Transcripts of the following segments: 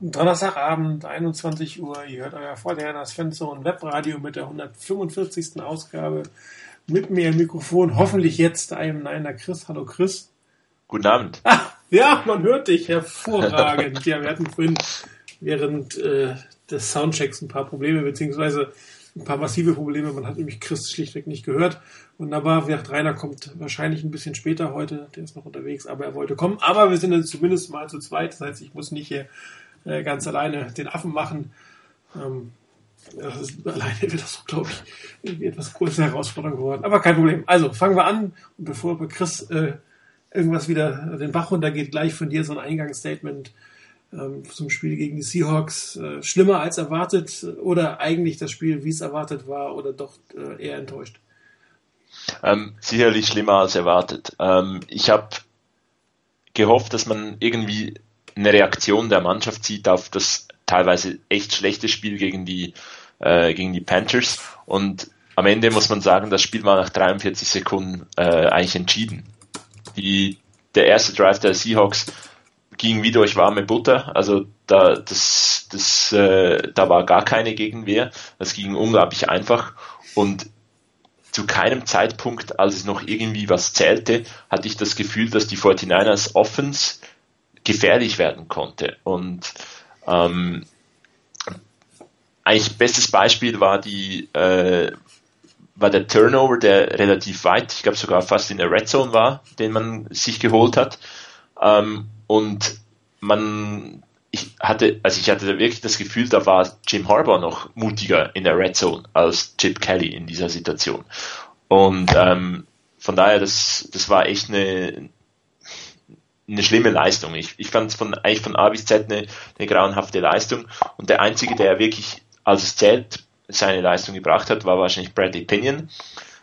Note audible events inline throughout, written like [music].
Donnerstagabend, 21 Uhr. Ihr hört euer Vordernas Fanzone Webradio mit der 145. Ausgabe. Mit mir im Mikrofon, hoffentlich jetzt einem Neiner Chris. Hallo Chris. Guten Abend. Ah, ja, man hört dich hervorragend. ja, wir hatten vorhin während äh, des Soundchecks ein paar Probleme, beziehungsweise ein paar massive Probleme. Man hat nämlich Chris schlichtweg nicht gehört. Wunderbar. Wie gesagt, Rainer kommt wahrscheinlich ein bisschen später heute. Der ist noch unterwegs, aber er wollte kommen. Aber wir sind jetzt zumindest mal zu zweit. Das heißt, ich muss nicht hier äh, ganz alleine den Affen machen. Ähm, das ist, [laughs] alleine wird das, glaube ich, etwas größere Herausforderung geworden. Aber kein Problem. Also fangen wir an. Und bevor Chris äh, irgendwas wieder den Bach runtergeht, gleich von dir so ein Eingangsstatement ähm, zum Spiel gegen die Seahawks. Äh, schlimmer als erwartet oder eigentlich das Spiel, wie es erwartet war oder doch äh, eher enttäuscht? Ähm, sicherlich schlimmer als erwartet. Ähm, ich habe gehofft, dass man irgendwie eine Reaktion der Mannschaft sieht auf das teilweise echt schlechte Spiel gegen die, äh, gegen die Panthers. Und am Ende muss man sagen, das Spiel war nach 43 Sekunden äh, eigentlich entschieden. Die, der erste Drive der Seahawks ging wie durch warme Butter. Also da, das, das, äh, da war gar keine Gegenwehr. Das ging unglaublich einfach. Und zu keinem Zeitpunkt, als es noch irgendwie was zählte, hatte ich das Gefühl, dass die 49ers Offense gefährlich werden konnte. Und ähm, eigentlich bestes Beispiel war die äh, war der Turnover, der relativ weit, ich glaube sogar fast in der Red Zone war, den man sich geholt hat. Ähm, und man, ich hatte, also ich hatte wirklich das Gefühl, da war Jim Harbour noch mutiger in der Red Zone als Chip Kelly in dieser Situation. Und ähm, von daher, das, das war echt eine, eine schlimme Leistung. Ich, ich fand es von, eigentlich von A bis Z eine, eine grauenhafte Leistung. Und der Einzige, der wirklich, als es zählt, seine Leistung gebracht hat, war wahrscheinlich Bradley Pinion.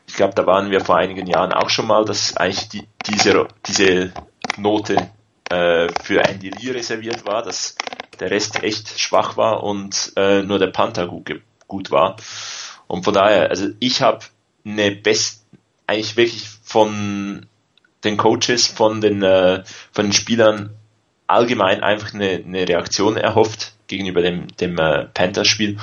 Ich glaube, da waren wir vor einigen Jahren auch schon mal, dass eigentlich die, diese, diese Note äh, für Andy Lee reserviert war, dass der Rest echt schwach war und äh, nur der Panther gut, gut war. Und von daher, also ich habe eine best, eigentlich wirklich von den Coaches, von den, äh, von den Spielern allgemein einfach eine, eine Reaktion erhofft gegenüber dem, dem äh, Panthers-Spiel.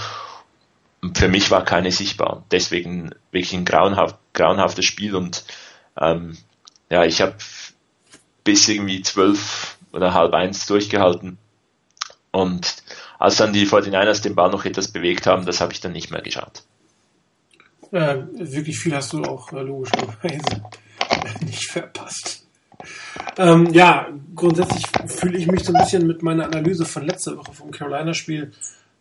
Für mich war keine sichtbar. Deswegen wirklich ein grauenhaft, grauenhaftes Spiel und ähm, ja, ich habe bis irgendwie zwölf oder halb eins durchgehalten. Und als dann die 49ers den Ball noch etwas bewegt haben, das habe ich dann nicht mehr geschaut. Äh, wirklich viel hast du auch äh, logischerweise [laughs] [laughs] nicht verpasst. Ähm, ja, grundsätzlich fühle ich mich so ein bisschen mit meiner Analyse von letzter Woche vom Carolina-Spiel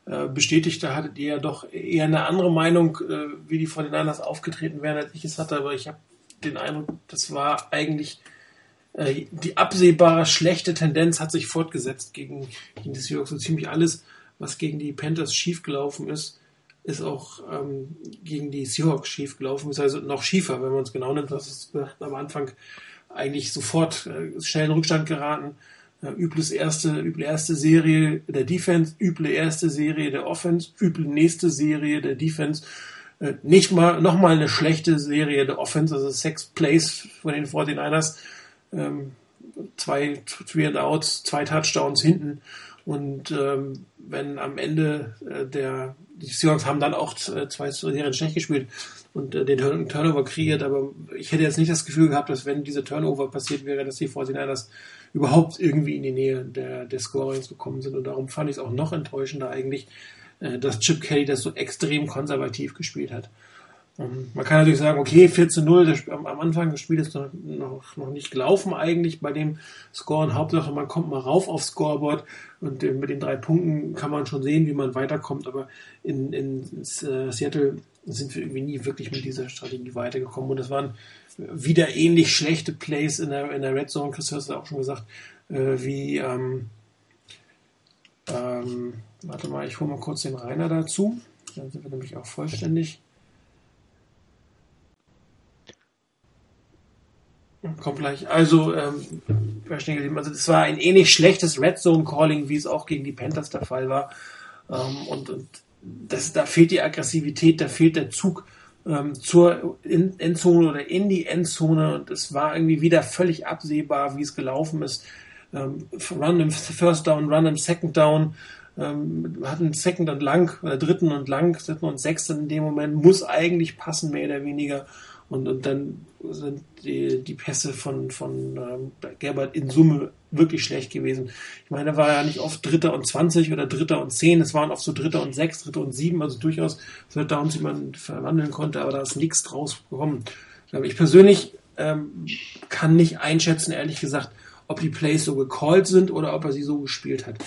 äh, bestätigt. Da hattet ihr ja doch eher eine andere Meinung, äh, wie die von den Niners aufgetreten wären, als ich es hatte. Aber ich habe den Eindruck, das war eigentlich äh, die absehbare schlechte Tendenz hat sich fortgesetzt gegen, gegen die Seahawks. So ziemlich alles, was gegen die Panthers schiefgelaufen ist, ist auch ähm, gegen die Seahawks schief gelaufen, ist also noch schiefer, wenn man es genau nimmt. Das ist am Anfang eigentlich sofort äh, schnell in Rückstand geraten. Äh, übles erste, üble erste Serie der Defense, üble erste Serie der Offense, üble nächste Serie der Defense. Äh, nicht mal, noch mal eine schlechte Serie der Offense, also sechs Plays von den 49ers, ähm, zwei Three and Outs, zwei Touchdowns hinten. Und ähm, wenn am Ende äh, der die Seahawks haben dann auch äh, zwei Serien schlecht gespielt und äh, den Turnover kreiert, aber ich hätte jetzt nicht das Gefühl gehabt, dass wenn diese Turnover passiert wäre, dass die 49ers überhaupt irgendwie in die Nähe der, der Scorings gekommen sind und darum fand ich es auch noch enttäuschender eigentlich, äh, dass Chip Kelly das so extrem konservativ gespielt hat. Ähm, man kann natürlich sagen, okay, 14-0, am, Anfang des Spiels ist noch, noch, nicht gelaufen eigentlich bei dem Score. Und Hauptsache, man kommt mal rauf aufs Scoreboard und äh, mit den drei Punkten kann man schon sehen, wie man weiterkommt. Aber in, in, in äh, Seattle sind wir irgendwie nie wirklich mit dieser Strategie weitergekommen. Und es waren wieder ähnlich schlechte Plays in der, in der Red Zone. Chris hast du auch schon gesagt, äh, wie, ähm, ähm, warte mal, ich hole mal kurz den Rainer dazu. Dann sind wir nämlich auch vollständig. Kommt gleich. Also, ähm, also es war ein ähnlich schlechtes Red Zone Calling, wie es auch gegen die Panthers der Fall war. Ähm, und und das, da fehlt die Aggressivität, da fehlt der Zug ähm, zur Endzone oder in die Endzone. Und es war irgendwie wieder völlig absehbar, wie es gelaufen ist. Ähm, run im First Down, Run im Second Down. ähm, hatten Second und lang, oder dritten und lang, dritten und sechsten in dem Moment, muss eigentlich passen, mehr oder weniger. Und, und dann sind die, die Pässe von, von ähm, Gerbert in Summe wirklich schlecht gewesen. Ich meine, er war ja nicht oft Dritter und 20 oder Dritter und 10, es waren oft so Dritter und 6, Dritter und 7, also durchaus Third Downs, die man verwandeln konnte, aber da ist nichts draus gekommen. Ich persönlich ähm, kann nicht einschätzen, ehrlich gesagt, ob die Plays so gecallt sind oder ob er sie so gespielt hat.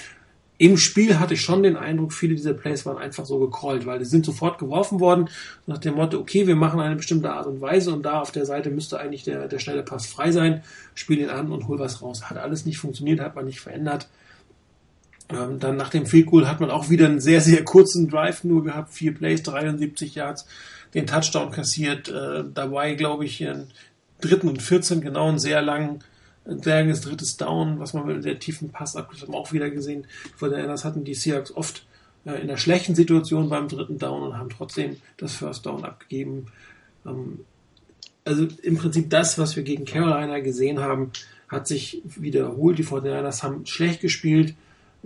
Im Spiel hatte ich schon den Eindruck, viele dieser Plays waren einfach so gecallt, weil die sind sofort geworfen worden nach dem Motto, okay, wir machen eine bestimmte Art und Weise und da auf der Seite müsste eigentlich der, der schnelle Pass frei sein, spiel ihn an und hol was raus. Hat alles nicht funktioniert, hat man nicht verändert. Ähm, dann nach dem Field Goal hat man auch wieder einen sehr, sehr kurzen Drive nur gehabt, vier Plays, 73 Yards, den Touchdown kassiert, äh, dabei glaube ich in dritten und 14 genau einen sehr langen ein langes drittes Down, was man mit der tiefen Pass haben auch wieder gesehen. Vor der das hatten die Seahawks oft äh, in der schlechten Situation beim dritten Down und haben trotzdem das First Down abgegeben. Ähm, also im Prinzip das, was wir gegen Carolina gesehen haben, hat sich wiederholt. Die 49ers haben schlecht gespielt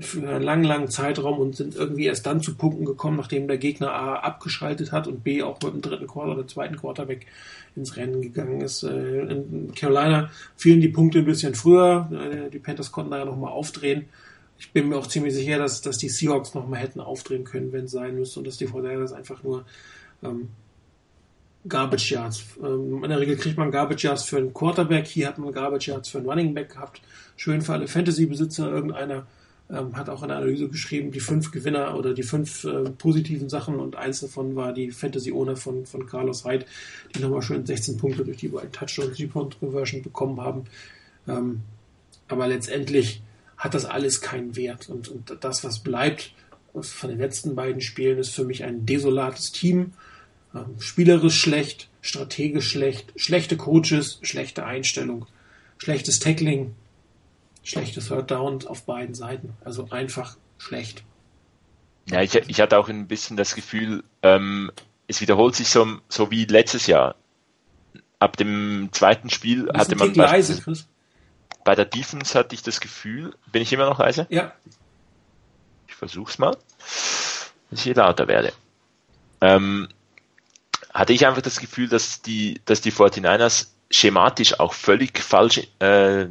für einen langen, langen Zeitraum und sind irgendwie erst dann zu Punkten gekommen, nachdem der Gegner A abgeschaltet hat und B auch mit dem dritten Quarter oder zweiten Quarterback ins Rennen gegangen ist. Äh, in Carolina fielen die Punkte ein bisschen früher. Äh, die Panthers konnten da ja nochmal aufdrehen. Ich bin mir auch ziemlich sicher, dass, dass die Seahawks nochmal hätten aufdrehen können, wenn es sein müsste und dass die 49ers einfach nur ähm, Garbage Yards. Ähm, in der Regel kriegt man Garbage Yards für einen Quarterback. Hier hat man Garbage Yards für einen Running Back gehabt. Schön für alle Fantasy-Besitzer. Irgendeiner ähm, hat auch in der Analyse geschrieben, die fünf Gewinner oder die fünf äh, positiven Sachen und eins davon war die Fantasy Owner von, von Carlos Hyde, die nochmal schön 16 Punkte durch die beiden Touchdown Three-Point Conversion bekommen haben. Ähm, aber letztendlich hat das alles keinen Wert und, und das, was bleibt von den letzten beiden Spielen, ist für mich ein desolates Team. Ähm, spielerisch schlecht, strategisch schlecht, schlechte Coaches, schlechte Einstellung, schlechtes Tackling, schlechtes Third Down auf beiden Seiten. Also einfach schlecht. Ja, ich, ich hatte auch ein bisschen das Gefühl, ähm, es wiederholt sich so, so wie letztes Jahr. Ab dem zweiten Spiel hatte man leise, Chris. bei der Defense hatte ich das Gefühl, bin ich immer noch leise? Ja. Ich versuch's mal, dass ich hier lauter werde. Ähm, hatte ich einfach das Gefühl, dass die, dass die 49ers schematisch auch völlig falsch äh,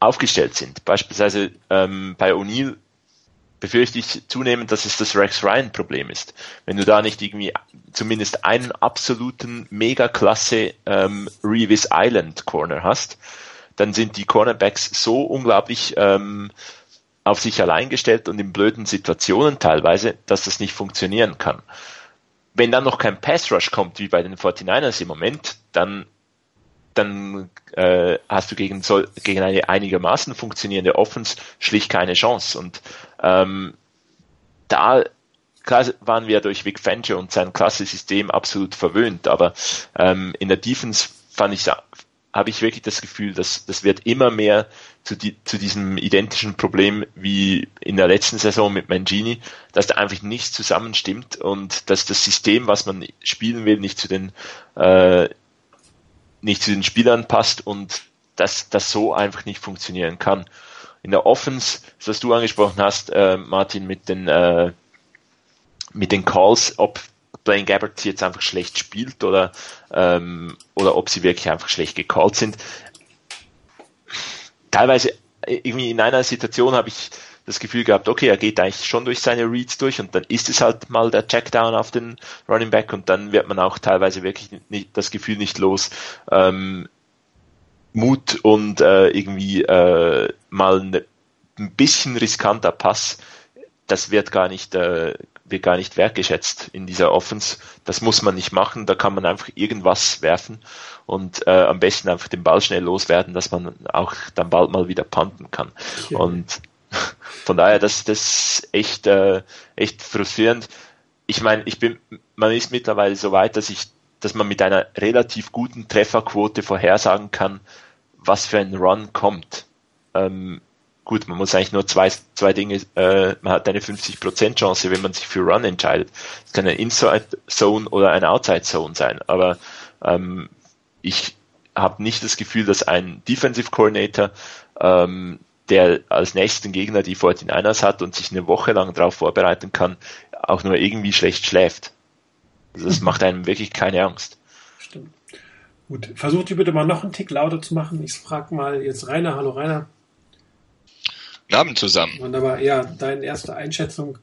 aufgestellt sind. Beispielsweise ähm, bei O'Neill befürchte ich zunehmend, dass es das Rex Ryan Problem ist. Wenn du da nicht irgendwie zumindest einen absoluten Megaklasse ähm, Revis Island Corner hast, dann sind die Cornerbacks so unglaublich ähm, auf sich allein gestellt und in blöden Situationen teilweise, dass das nicht funktionieren kann. Wenn dann noch kein Pass Rush kommt, wie bei den 49ers im Moment, dann dann äh, hast du gegen, so, gegen eine einigermaßen funktionierende Offense schlicht keine Chance. Und ähm, da klar waren wir durch Vic Fangio und sein klassisches System absolut verwöhnt, aber ähm, in der Defense fand ich habe ich wirklich das Gefühl, dass das wird immer mehr zu, die, zu diesem identischen Problem wie in der letzten Saison mit Mangini, dass da einfach nichts zusammenstimmt und dass das System, was man spielen will, nicht zu den äh, nicht zu den Spielern passt und dass das so einfach nicht funktionieren kann. In der Offense, was du angesprochen hast, äh, Martin, mit den äh, mit den Calls, ob Blaine Gabbert jetzt einfach schlecht spielt oder ähm, oder ob sie wirklich einfach schlecht gecallt sind. Teilweise irgendwie in einer Situation habe ich das Gefühl gehabt, okay, er geht eigentlich schon durch seine Reads durch und dann ist es halt mal der Checkdown auf den Running Back und dann wird man auch teilweise wirklich nicht, das Gefühl nicht los, ähm, Mut und äh, irgendwie äh, mal ne, ein bisschen riskanter Pass, das wird gar nicht äh, wird gar nicht wertgeschätzt in dieser Offense. Das muss man nicht machen, da kann man einfach irgendwas werfen und äh, am besten einfach den Ball schnell loswerden, dass man auch dann bald mal wieder panten kann. Ja. Und von daher, das, das ist echt, äh, echt frustrierend. Ich meine, ich bin, man ist mittlerweile so weit, dass ich, dass man mit einer relativ guten Trefferquote vorhersagen kann, was für ein Run kommt. Ähm, gut, man muss eigentlich nur zwei, zwei Dinge, äh, man hat eine 50% Chance, wenn man sich für Run entscheidet. Es kann eine Inside Zone oder eine Outside Zone sein, aber ähm, ich habe nicht das Gefühl, dass ein Defensive Coordinator ähm, der als nächsten Gegner die 49ers hat und sich eine Woche lang darauf vorbereiten kann, auch nur irgendwie schlecht schläft. Also das [laughs] macht einem wirklich keine Angst. Stimmt. Gut, versucht ihr bitte mal noch einen Tick lauter zu machen. Ich frage mal jetzt Rainer. Hallo Rainer. Guten Abend zusammen. Wunderbar. Ja, deine erste Einschätzung,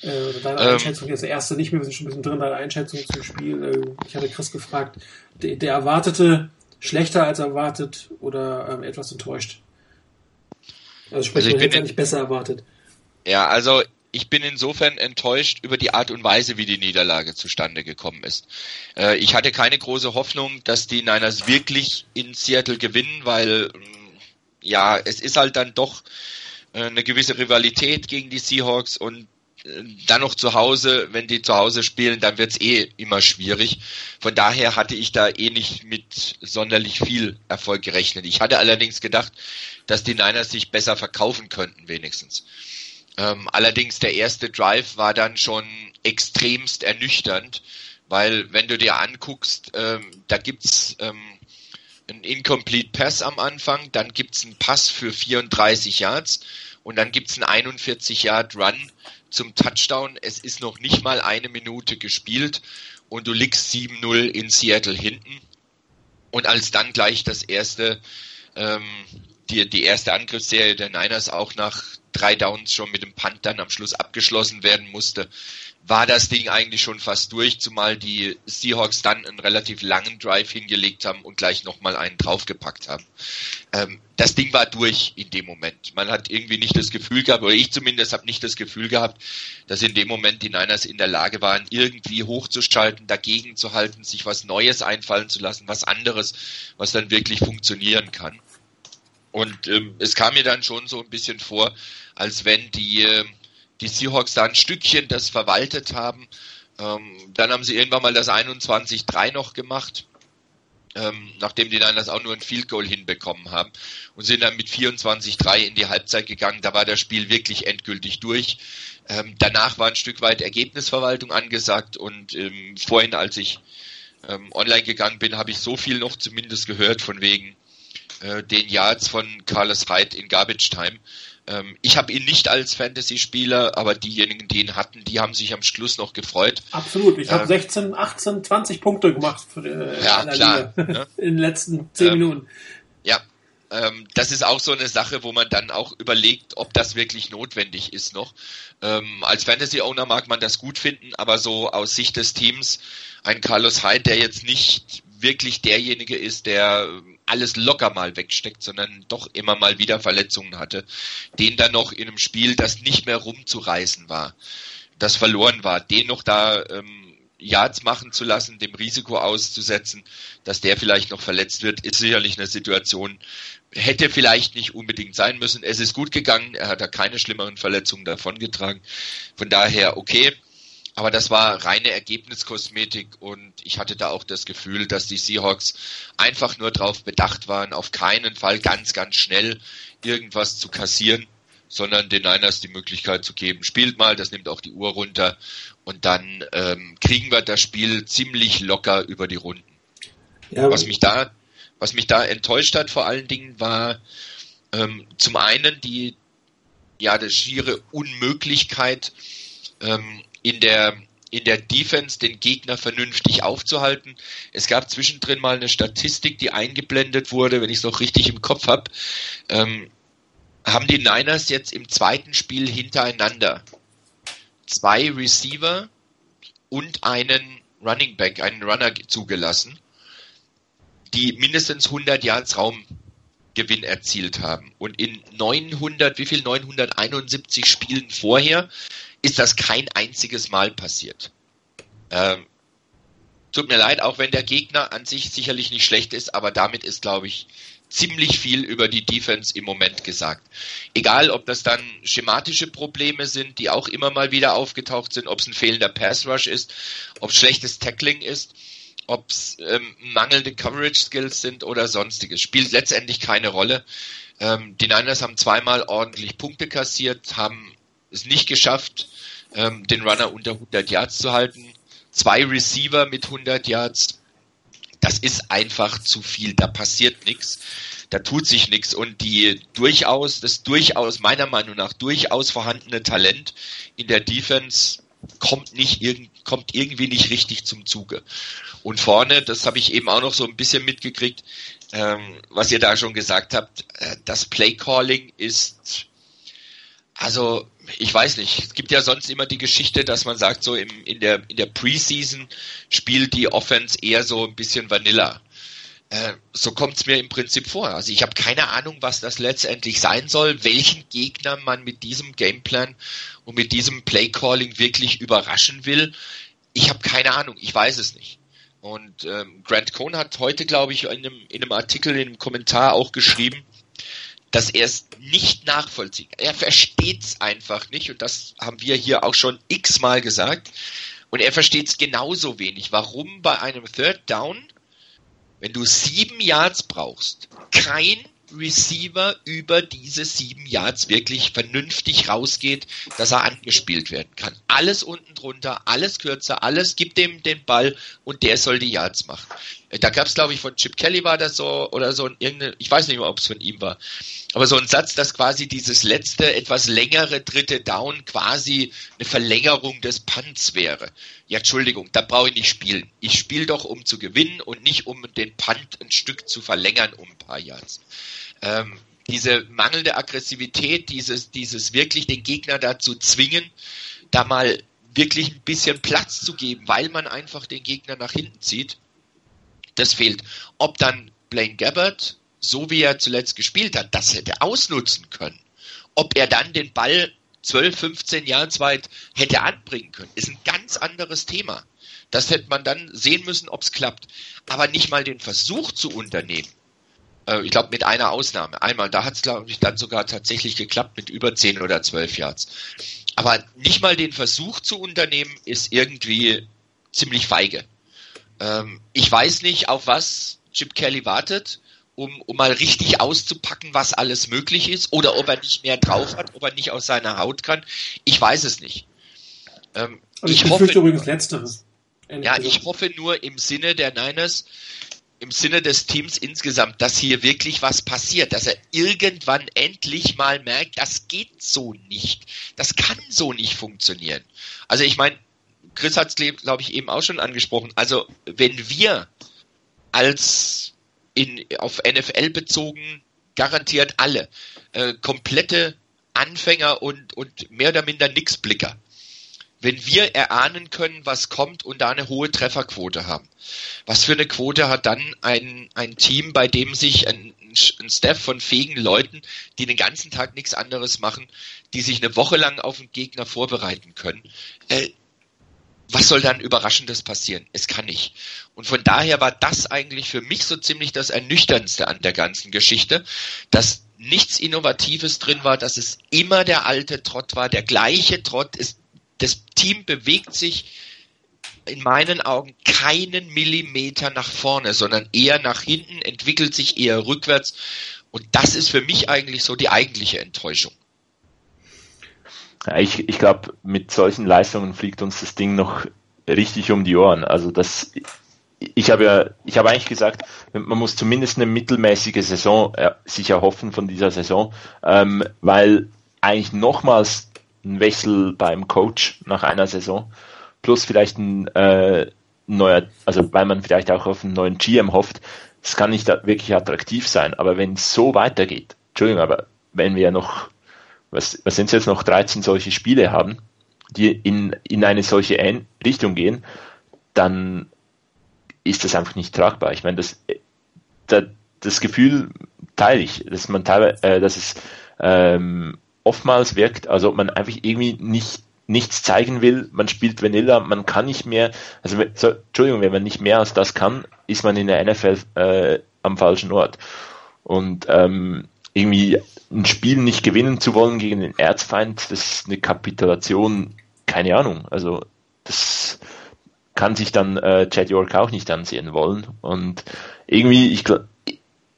äh, deine ähm, Einschätzung, jetzt erste nicht mehr, wir sind schon ein bisschen drin, deine Einschätzung zum Spiel. Äh, ich hatte Chris gefragt, der, der erwartete schlechter als erwartet oder ähm, etwas enttäuscht? Also sprich, also ich bin nicht besser erwartet. Ja, also ich bin insofern enttäuscht über die Art und Weise, wie die Niederlage zustande gekommen ist. Äh, ich hatte keine große Hoffnung, dass die Niners wirklich in Seattle gewinnen, weil mm, ja, es ist halt dann doch äh, eine gewisse Rivalität gegen die Seahawks und dann noch zu Hause, wenn die zu Hause spielen, dann wird's eh immer schwierig. Von daher hatte ich da eh nicht mit sonderlich viel Erfolg gerechnet. Ich hatte allerdings gedacht, dass die Niners sich besser verkaufen könnten, wenigstens. Ähm, allerdings der erste Drive war dann schon extremst ernüchternd, weil wenn du dir anguckst, ähm, da gibt's ähm, einen Incomplete Pass am Anfang, dann gibt's einen Pass für 34 Yards und dann gibt's einen 41 Yard Run zum Touchdown. Es ist noch nicht mal eine Minute gespielt und du liegst 7-0 in Seattle hinten. Und als dann gleich das erste, ähm, die, die erste Angriffsserie der Niners auch nach drei Downs schon mit dem Punt dann am Schluss abgeschlossen werden musste, war das Ding eigentlich schon fast durch, zumal die Seahawks dann einen relativ langen Drive hingelegt haben und gleich nochmal einen draufgepackt haben. Ähm, das Ding war durch in dem Moment. Man hat irgendwie nicht das Gefühl gehabt, oder ich zumindest habe nicht das Gefühl gehabt, dass in dem Moment die Niners in der Lage waren, irgendwie hochzuschalten, dagegen zu halten, sich was Neues einfallen zu lassen, was anderes, was dann wirklich funktionieren kann. Und ähm, es kam mir dann schon so ein bisschen vor, als wenn die, äh, die Seahawks da ein Stückchen das verwaltet haben. Ähm, dann haben sie irgendwann mal das 21-3 noch gemacht, ähm, nachdem die dann das auch nur ein Field Goal hinbekommen haben und sind dann mit 24-3 in die Halbzeit gegangen. Da war das Spiel wirklich endgültig durch. Ähm, danach war ein Stück weit Ergebnisverwaltung angesagt und ähm, vorhin, als ich ähm, online gegangen bin, habe ich so viel noch zumindest gehört von wegen äh, den Yards von Carlos Hyde in Garbage Time. Ähm, ich habe ihn nicht als Fantasy-Spieler, aber diejenigen, die ihn hatten, die haben sich am Schluss noch gefreut. Absolut. Ich habe 16, 18, 20 Punkte gemacht für, äh, ja, klar, ne? [laughs] in den letzten 10 ähm, Minuten. Ja, ähm, das ist auch so eine Sache, wo man dann auch überlegt, ob das wirklich notwendig ist noch. Ähm, als Fantasy-Owner mag man das gut finden, aber so aus Sicht des Teams, ein Carlos Hyde, der jetzt nicht wirklich derjenige ist, der alles locker mal wegsteckt, sondern doch immer mal wieder Verletzungen hatte, den dann noch in einem Spiel, das nicht mehr rumzureißen war, das verloren war, den noch da ähm, Yards machen zu lassen, dem Risiko auszusetzen, dass der vielleicht noch verletzt wird, ist sicherlich eine Situation, hätte vielleicht nicht unbedingt sein müssen. Es ist gut gegangen, er hat da keine schlimmeren Verletzungen davongetragen. Von daher okay. Aber das war reine Ergebniskosmetik und ich hatte da auch das Gefühl, dass die Seahawks einfach nur darauf bedacht waren, auf keinen Fall ganz, ganz schnell irgendwas zu kassieren, sondern den Niners die Möglichkeit zu geben, spielt mal, das nimmt auch die Uhr runter und dann ähm, kriegen wir das Spiel ziemlich locker über die Runden. Ja, was mich da, was mich da enttäuscht hat vor allen Dingen war ähm, zum einen die ja die schiere Unmöglichkeit ähm, in der in der Defense den Gegner vernünftig aufzuhalten. Es gab zwischendrin mal eine Statistik, die eingeblendet wurde, wenn ich es noch richtig im Kopf habe. Ähm, haben die Niners jetzt im zweiten Spiel hintereinander zwei Receiver und einen Running Back, einen Runner zugelassen, die mindestens 100 Yards Raumgewinn erzielt haben. Und in 900, wie viel? 971 Spielen vorher ist das kein einziges Mal passiert. Ähm, tut mir leid, auch wenn der Gegner an sich sicherlich nicht schlecht ist, aber damit ist, glaube ich, ziemlich viel über die Defense im Moment gesagt. Egal, ob das dann schematische Probleme sind, die auch immer mal wieder aufgetaucht sind, ob es ein fehlender Pass Rush ist, ob es schlechtes Tackling ist, ob es ähm, mangelnde Coverage Skills sind oder sonstiges, spielt letztendlich keine Rolle. Ähm, die Niners haben zweimal ordentlich Punkte kassiert, haben es nicht geschafft, ähm, den Runner unter 100 Yards zu halten. Zwei Receiver mit 100 Yards, das ist einfach zu viel. Da passiert nichts, da tut sich nichts und die durchaus, das durchaus, meiner Meinung nach, durchaus vorhandene Talent in der Defense kommt nicht kommt irgendwie nicht richtig zum Zuge. Und vorne, das habe ich eben auch noch so ein bisschen mitgekriegt, ähm, was ihr da schon gesagt habt, äh, das Play Calling ist also ich weiß nicht. Es gibt ja sonst immer die Geschichte, dass man sagt, so im, in der in der Preseason spielt die Offense eher so ein bisschen Vanilla. Äh, so kommt es mir im Prinzip vor. Also ich habe keine Ahnung, was das letztendlich sein soll, welchen Gegner man mit diesem Gameplan und mit diesem Play Calling wirklich überraschen will. Ich habe keine Ahnung. Ich weiß es nicht. Und ähm, Grant Cohn hat heute, glaube ich, in einem, in einem Artikel, in einem Kommentar auch geschrieben, dass er es nicht nachvollzieht. Er versteht es einfach nicht und das haben wir hier auch schon x-mal gesagt. Und er versteht es genauso wenig. Warum bei einem Third Down, wenn du sieben Yards brauchst, kein Receiver über diese sieben Yards wirklich vernünftig rausgeht, dass er angespielt werden kann. Alles unten drunter, alles kürzer, alles gibt dem den Ball und der soll die Yards machen. Da gab es, glaube ich, von Chip Kelly war das so oder so irgendeine, ich weiß nicht mehr, ob es von ihm war, aber so ein Satz, dass quasi dieses letzte, etwas längere dritte Down quasi eine Verlängerung des Punts wäre. Ja, Entschuldigung, da brauche ich nicht spielen. Ich spiele doch, um zu gewinnen und nicht um den Punt ein Stück zu verlängern um ein paar Yards ähm, diese mangelnde Aggressivität, dieses, dieses wirklich den Gegner dazu zwingen, da mal wirklich ein bisschen Platz zu geben, weil man einfach den Gegner nach hinten zieht, das fehlt. Ob dann Blaine Gabbard, so wie er zuletzt gespielt hat, das hätte ausnutzen können. Ob er dann den Ball 12, 15 Jahre weit hätte anbringen können, ist ein ganz anderes Thema. Das hätte man dann sehen müssen, ob es klappt. Aber nicht mal den Versuch zu unternehmen, äh, ich glaube mit einer Ausnahme. Einmal, da hat es glaube ich dann sogar tatsächlich geklappt mit über 10 oder 12 Yards. Aber nicht mal den Versuch zu unternehmen, ist irgendwie ziemlich feige. Ähm, ich weiß nicht, auf was Chip Kelly wartet, um, um mal richtig auszupacken, was alles möglich ist, oder ob er nicht mehr drauf hat, ob er nicht aus seiner Haut kann. Ich weiß es nicht. Ähm, also ich, ich hoffe übrigens Letzteres. Ja, ich hoffe nur im Sinne der Niners, im Sinne des Teams insgesamt, dass hier wirklich was passiert, dass er irgendwann endlich mal merkt, das geht so nicht. Das kann so nicht funktionieren. Also ich meine, Chris hat es, glaube ich, eben auch schon angesprochen. Also wenn wir als in, auf NFL bezogen garantiert alle äh, komplette Anfänger und, und mehr oder minder Nixblicker wenn wir erahnen können, was kommt und da eine hohe Trefferquote haben. Was für eine Quote hat dann ein, ein Team, bei dem sich ein, ein Staff von fähigen Leuten, die den ganzen Tag nichts anderes machen, die sich eine Woche lang auf den Gegner vorbereiten können, äh, was soll dann Überraschendes passieren? Es kann nicht. Und von daher war das eigentlich für mich so ziemlich das Ernüchterndste an der ganzen Geschichte, dass nichts Innovatives drin war, dass es immer der alte Trott war, der gleiche Trott ist das Team bewegt sich in meinen Augen keinen Millimeter nach vorne, sondern eher nach hinten, entwickelt sich eher rückwärts. Und das ist für mich eigentlich so die eigentliche Enttäuschung. Ich ich glaube, mit solchen Leistungen fliegt uns das Ding noch richtig um die Ohren. Also das, ich habe ja, ich habe eigentlich gesagt, man muss zumindest eine mittelmäßige Saison äh, sich erhoffen von dieser Saison, ähm, weil eigentlich nochmals ein Wechsel beim Coach nach einer Saison, plus vielleicht ein äh, neuer, also weil man vielleicht auch auf einen neuen GM hofft, das kann nicht wirklich attraktiv sein. Aber wenn es so weitergeht, Entschuldigung, aber wenn wir noch, was, was sind es jetzt noch, 13 solche Spiele haben, die in, in eine solche Richtung gehen, dann ist das einfach nicht tragbar. Ich meine, das, das, das Gefühl teile ich, dass man teilweise, äh, dass es ähm, oftmals wirkt, als ob man einfach irgendwie nicht nichts zeigen will, man spielt Vanilla, man kann nicht mehr, also so, Entschuldigung, wenn man nicht mehr als das kann, ist man in der NFL äh, am falschen Ort. Und ähm, irgendwie ein Spiel nicht gewinnen zu wollen gegen den Erzfeind, das ist eine Kapitulation, keine Ahnung. Also das kann sich dann äh, Chad York auch nicht ansehen wollen. Und irgendwie, ich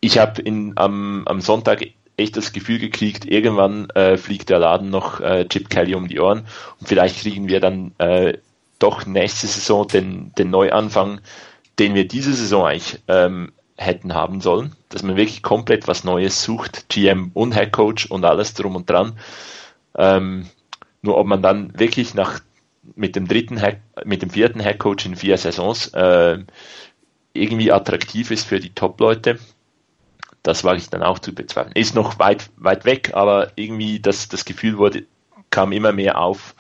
ich habe am, am Sonntag echt das Gefühl gekriegt, irgendwann äh, fliegt der Laden noch äh, Chip Kelly um die Ohren und vielleicht kriegen wir dann äh, doch nächste Saison den, den Neuanfang, den wir diese Saison eigentlich ähm, hätten haben sollen, dass man wirklich komplett was Neues sucht, GM und Head Coach und alles drum und dran. Ähm, nur ob man dann wirklich nach mit dem dritten Head, mit dem vierten Head Coach in vier Saisons äh, irgendwie attraktiv ist für die Top-Leute, das wage ich dann auch zu bezweifeln. Ist noch weit, weit weg, aber irgendwie das, das Gefühl wurde, kam immer mehr auf.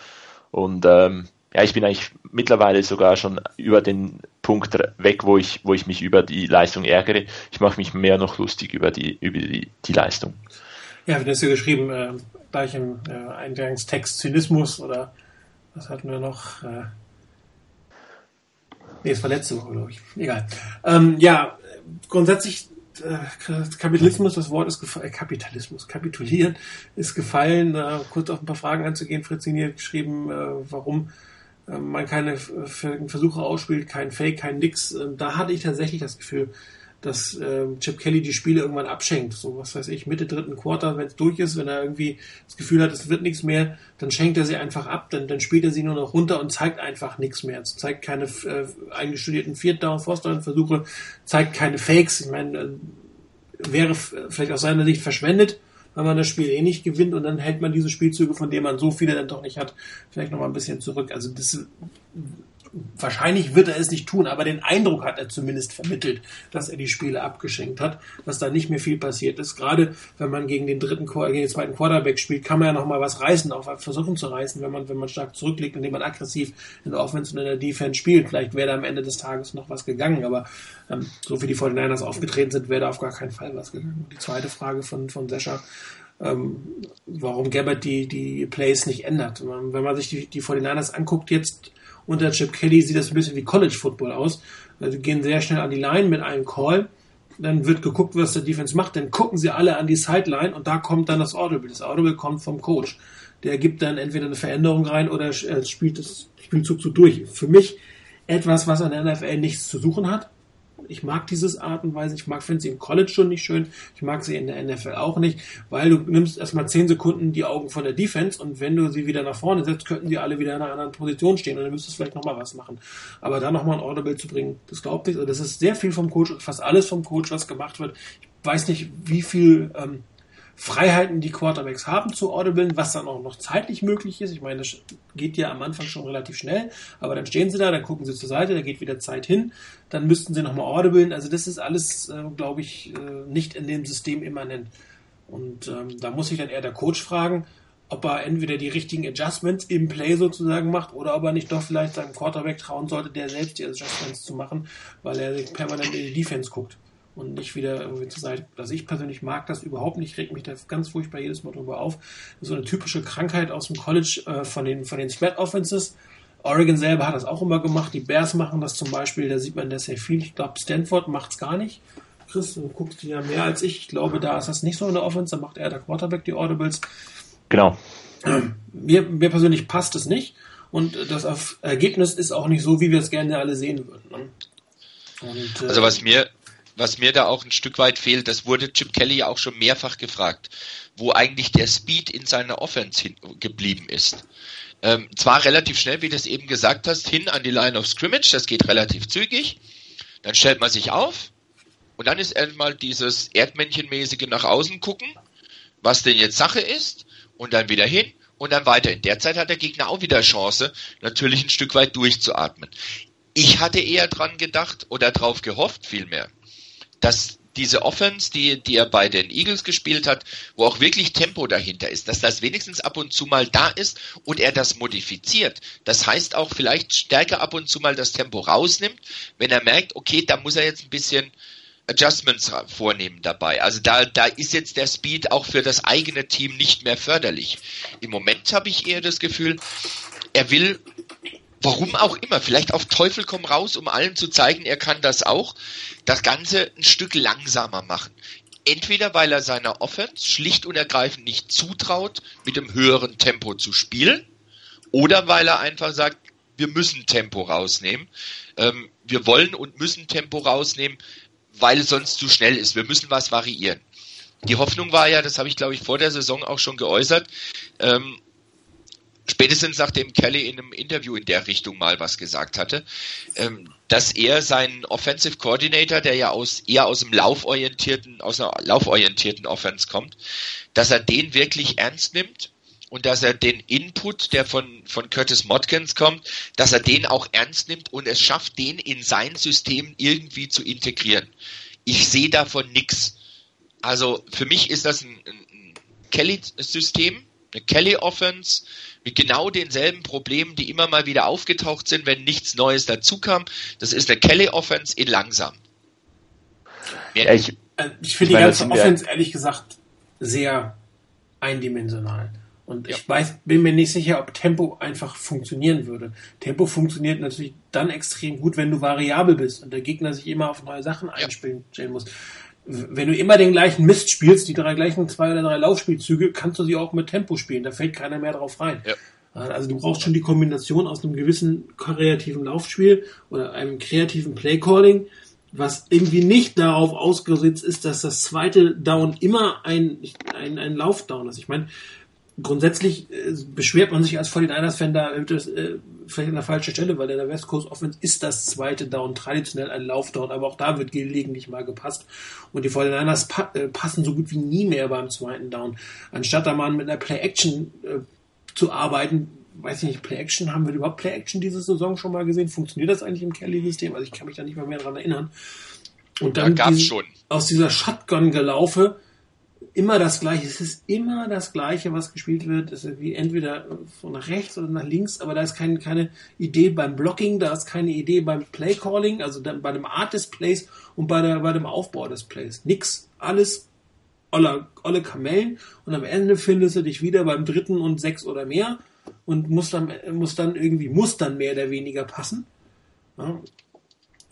Und ähm, ja, ich bin eigentlich mittlerweile sogar schon über den Punkt weg, wo ich, wo ich mich über die Leistung ärgere. Ich mache mich mehr noch lustig über die, über die, die Leistung. Ja, du hast ja geschrieben, äh, gleich im äh, Eingangstext Zynismus oder was hatten wir noch? Äh, nee, letzte Woche, glaube ich. Egal. Ähm, ja, grundsätzlich äh, Kapitalismus, das Wort ist gefallen, äh, Kapitalismus, kapitulieren ist gefallen. Äh, kurz auf ein paar Fragen anzugehen. Fritz hat geschrieben, warum man keine Versuche ausspielt, kein Fake, kein Nix. Ähm, da hatte ich tatsächlich das Gefühl, dass äh, Chip Kelly die Spiele irgendwann abschenkt. So, was weiß ich, Mitte dritten Quarter, wenn es durch ist, wenn er irgendwie das Gefühl hat, es wird nichts mehr, dann schenkt er sie einfach ab, dann, dann spielt er sie nur noch runter und zeigt einfach nichts mehr. Es zeigt keine äh, eingestudierten Viertdown, Forstdown-Versuche, zeigt keine Fakes. Ich meine, äh, wäre vielleicht aus seiner Sicht verschwendet, wenn man das Spiel eh nicht gewinnt und dann hält man diese Spielzüge, von denen man so viele dann doch nicht hat, vielleicht nochmal ein bisschen zurück. Also das wahrscheinlich wird er es nicht tun, aber den Eindruck hat er zumindest vermittelt, dass er die Spiele abgeschenkt hat, dass da nicht mehr viel passiert ist. Gerade wenn man gegen den dritten, gegen den zweiten Quarterback spielt, kann man ja noch mal was reißen, auch versuchen zu reißen, wenn man, wenn man stark zurückliegt, indem man aggressiv in der Offense und in der Defense spielt. Vielleicht wäre da am Ende des Tages noch was gegangen, aber ähm, so wie die 49ers aufgetreten sind, wäre da auf gar keinen Fall was gegangen. Die zweite Frage von, von Sescha, ähm, warum Gabbard die, die Plays nicht ändert. Wenn man sich die, die 49ers anguckt, jetzt unter Chip Kelly sieht das ein bisschen wie College Football aus. Also gehen sehr schnell an die Line mit einem Call. Dann wird geguckt, was der Defense macht. Dann gucken sie alle an die Sideline und da kommt dann das Audible. Das Audible kommt vom Coach. Der gibt dann entweder eine Veränderung rein oder spielt das Spielzug so durch. Für mich etwas, was an der NFL nichts zu suchen hat. Ich mag dieses Art und Weise. Ich mag, finde sie im College schon nicht schön. Ich mag sie in der NFL auch nicht, weil du nimmst erstmal zehn Sekunden die Augen von der Defense und wenn du sie wieder nach vorne setzt, könnten die alle wieder in einer anderen Position stehen und dann müsstest du vielleicht nochmal was machen. Aber da nochmal ein Audible zu bringen, das glaubt nicht. Also das ist sehr viel vom Coach, fast alles vom Coach, was gemacht wird. Ich weiß nicht, wie viel ähm, Freiheiten die Quarterbacks haben zu audiblen, was dann auch noch zeitlich möglich ist. Ich meine, das geht ja am Anfang schon relativ schnell, aber dann stehen sie da, dann gucken sie zur Seite, da geht wieder Zeit hin, dann müssten sie nochmal audiblen. Also das ist alles, äh, glaube ich, äh, nicht in dem System immanent. Und ähm, da muss sich dann eher der Coach fragen, ob er entweder die richtigen Adjustments im Play sozusagen macht oder ob er nicht doch vielleicht seinem Quarterback trauen sollte, der selbst die Adjustments zu machen, weil er permanent in die Defense guckt und nicht wieder irgendwie zur Seite. Also ich persönlich mag das überhaupt nicht, regt mich da ganz furchtbar jedes Mal drüber auf. So eine typische Krankheit aus dem College äh, von den, von den Spread Offenses. Oregon selber hat das auch immer gemacht. Die Bears machen das zum Beispiel, da sieht man das sehr viel. Ich glaube, Stanford macht es gar nicht. Chris, du guckst ja mehr als ich. Ich glaube, da ist das nicht so in der Offense, da macht er der Quarterback die Audibles. Genau. Mir, mir persönlich passt es nicht. Und das Ergebnis ist auch nicht so, wie wir es gerne alle sehen würden. Ne? Und, äh, also was mir, was mir da auch ein Stück weit fehlt, das wurde Chip Kelly auch schon mehrfach gefragt, wo eigentlich der Speed in seiner Offense geblieben ist. Ähm, zwar relativ schnell, wie du es eben gesagt hast, hin an die Line of Scrimmage, das geht relativ zügig, dann stellt man sich auf und dann ist erstmal dieses Erdmännchenmäßige nach außen gucken, was denn jetzt Sache ist und dann wieder hin und dann weiter. In der Zeit hat der Gegner auch wieder Chance, natürlich ein Stück weit durchzuatmen. Ich hatte eher dran gedacht oder drauf gehofft vielmehr, dass diese Offense, die, die er bei den Eagles gespielt hat, wo auch wirklich Tempo dahinter ist, dass das wenigstens ab und zu mal da ist und er das modifiziert. Das heißt auch vielleicht stärker ab und zu mal das Tempo rausnimmt, wenn er merkt, okay, da muss er jetzt ein bisschen Adjustments vornehmen dabei. Also da, da ist jetzt der Speed auch für das eigene Team nicht mehr förderlich. Im Moment habe ich eher das Gefühl, er will warum auch immer, vielleicht auf Teufel komm raus, um allen zu zeigen, er kann das auch, das Ganze ein Stück langsamer machen. Entweder weil er seiner Offense schlicht und ergreifend nicht zutraut, mit dem höheren Tempo zu spielen, oder weil er einfach sagt, wir müssen Tempo rausnehmen. Ähm, wir wollen und müssen Tempo rausnehmen, weil es sonst zu schnell ist. Wir müssen was variieren. Die Hoffnung war ja, das habe ich glaube ich vor der Saison auch schon geäußert, ähm, spätestens nachdem Kelly in einem Interview in der Richtung mal was gesagt hatte, ähm, dass er seinen Offensive Coordinator, der ja aus eher aus dem lauforientierten, aus einer lauforientierten Offense kommt, dass er den wirklich ernst nimmt und dass er den Input, der von, von Curtis Modkins kommt, dass er den auch ernst nimmt und es schafft, den in sein System irgendwie zu integrieren. Ich sehe davon nichts. Also für mich ist das ein, ein Kelly-System, eine Kelly-Offense mit genau denselben Problemen, die immer mal wieder aufgetaucht sind, wenn nichts Neues dazukam. Das ist eine Kelly-Offense in langsam. Ja, ich, äh, ich finde die ganze Offense ehrlich gesagt sehr eindimensional. Und ja. ich weiß, bin mir nicht sicher, ob Tempo einfach funktionieren würde. Tempo funktioniert natürlich dann extrem gut, wenn du variabel bist und der Gegner sich immer auf neue Sachen einspielen ja. muss. Wenn du immer den gleichen Mist spielst, die drei gleichen zwei oder drei Laufspielzüge, kannst du sie auch mit Tempo spielen. Da fällt keiner mehr drauf rein. Ja. Also du brauchst schon die Kombination aus einem gewissen kreativen Laufspiel oder einem kreativen Playcalling, was irgendwie nicht darauf ausgesetzt ist, dass das zweite Down immer ein, ein, ein Laufdown ist. Ich meine, grundsätzlich äh, beschwert man sich als 49ers-Fan da äh, vielleicht an der falschen Stelle, weil in der West Coast Offense ist das zweite Down traditionell ein Laufdown, aber auch da wird gelegentlich mal gepasst. Und die 49ers pa äh, passen so gut wie nie mehr beim zweiten Down. Anstatt da mal mit einer Play-Action äh, zu arbeiten, weiß ich nicht, Play-Action, haben wir überhaupt Play-Action diese Saison schon mal gesehen? Funktioniert das eigentlich im Kelly-System? Also ich kann mich da nicht mal mehr dran erinnern. Und dann ja, diese, aus dieser Shotgun-Gelaufe, immer das Gleiche. Es ist immer das Gleiche, was gespielt wird. Es ist wie entweder von rechts oder nach links, aber da ist kein, keine Idee beim Blocking, da ist keine Idee beim Play Calling, also bei dem Art des Plays und bei, der, bei dem Aufbau des Plays. Nix. Alles olle, olle Kamellen und am Ende findest du dich wieder beim dritten und sechs oder mehr und muss dann, muss dann irgendwie, muss dann mehr oder weniger passen. Ja,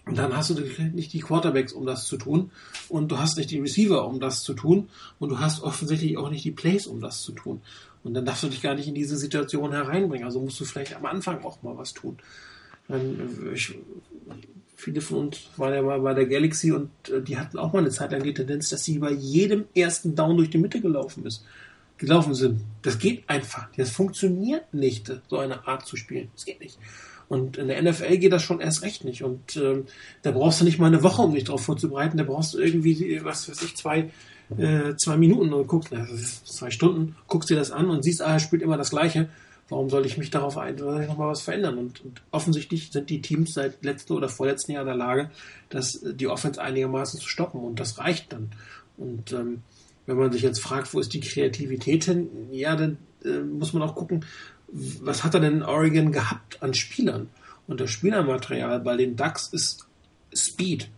dann hast du nicht die Quarterbacks, um das zu tun. Und du hast nicht die Receiver, um das zu tun. Und du hast offensichtlich auch nicht die Plays, um das zu tun. Und dann darfst du dich gar nicht in diese Situation hereinbringen. Also musst du vielleicht am Anfang auch mal was tun. Ich, viele von uns waren ja mal bei der Galaxy und äh, die hatten auch mal eine Zeit lang die Tendenz, dass sie bei jedem ersten Down durch die Mitte gelaufen ist. Gelaufen sind. Das geht einfach. Das funktioniert nicht, so eine Art zu spielen. Das geht nicht. Und in der NFL geht das schon erst recht nicht. Und ähm, da brauchst du nicht mal eine Woche, um dich darauf vorzubereiten. Da brauchst du irgendwie, was weiß ich, zwei, äh, zwei Minuten und guckst, na, zwei Stunden, guckst dir das an und siehst, ah, er spielt immer das Gleiche. Warum soll ich mich darauf ein, soll ich nochmal was verändern? Und, und, offensichtlich sind die Teams seit letzten oder vorletzten Jahr in der Lage, das, die Offense einigermaßen zu stoppen. Und das reicht dann. Und ähm, wenn man sich jetzt fragt, wo ist die Kreativität hin, ja, dann äh, muss man auch gucken, was hat er denn in Oregon gehabt an Spielern? Und das Spielermaterial bei den Ducks ist Speed.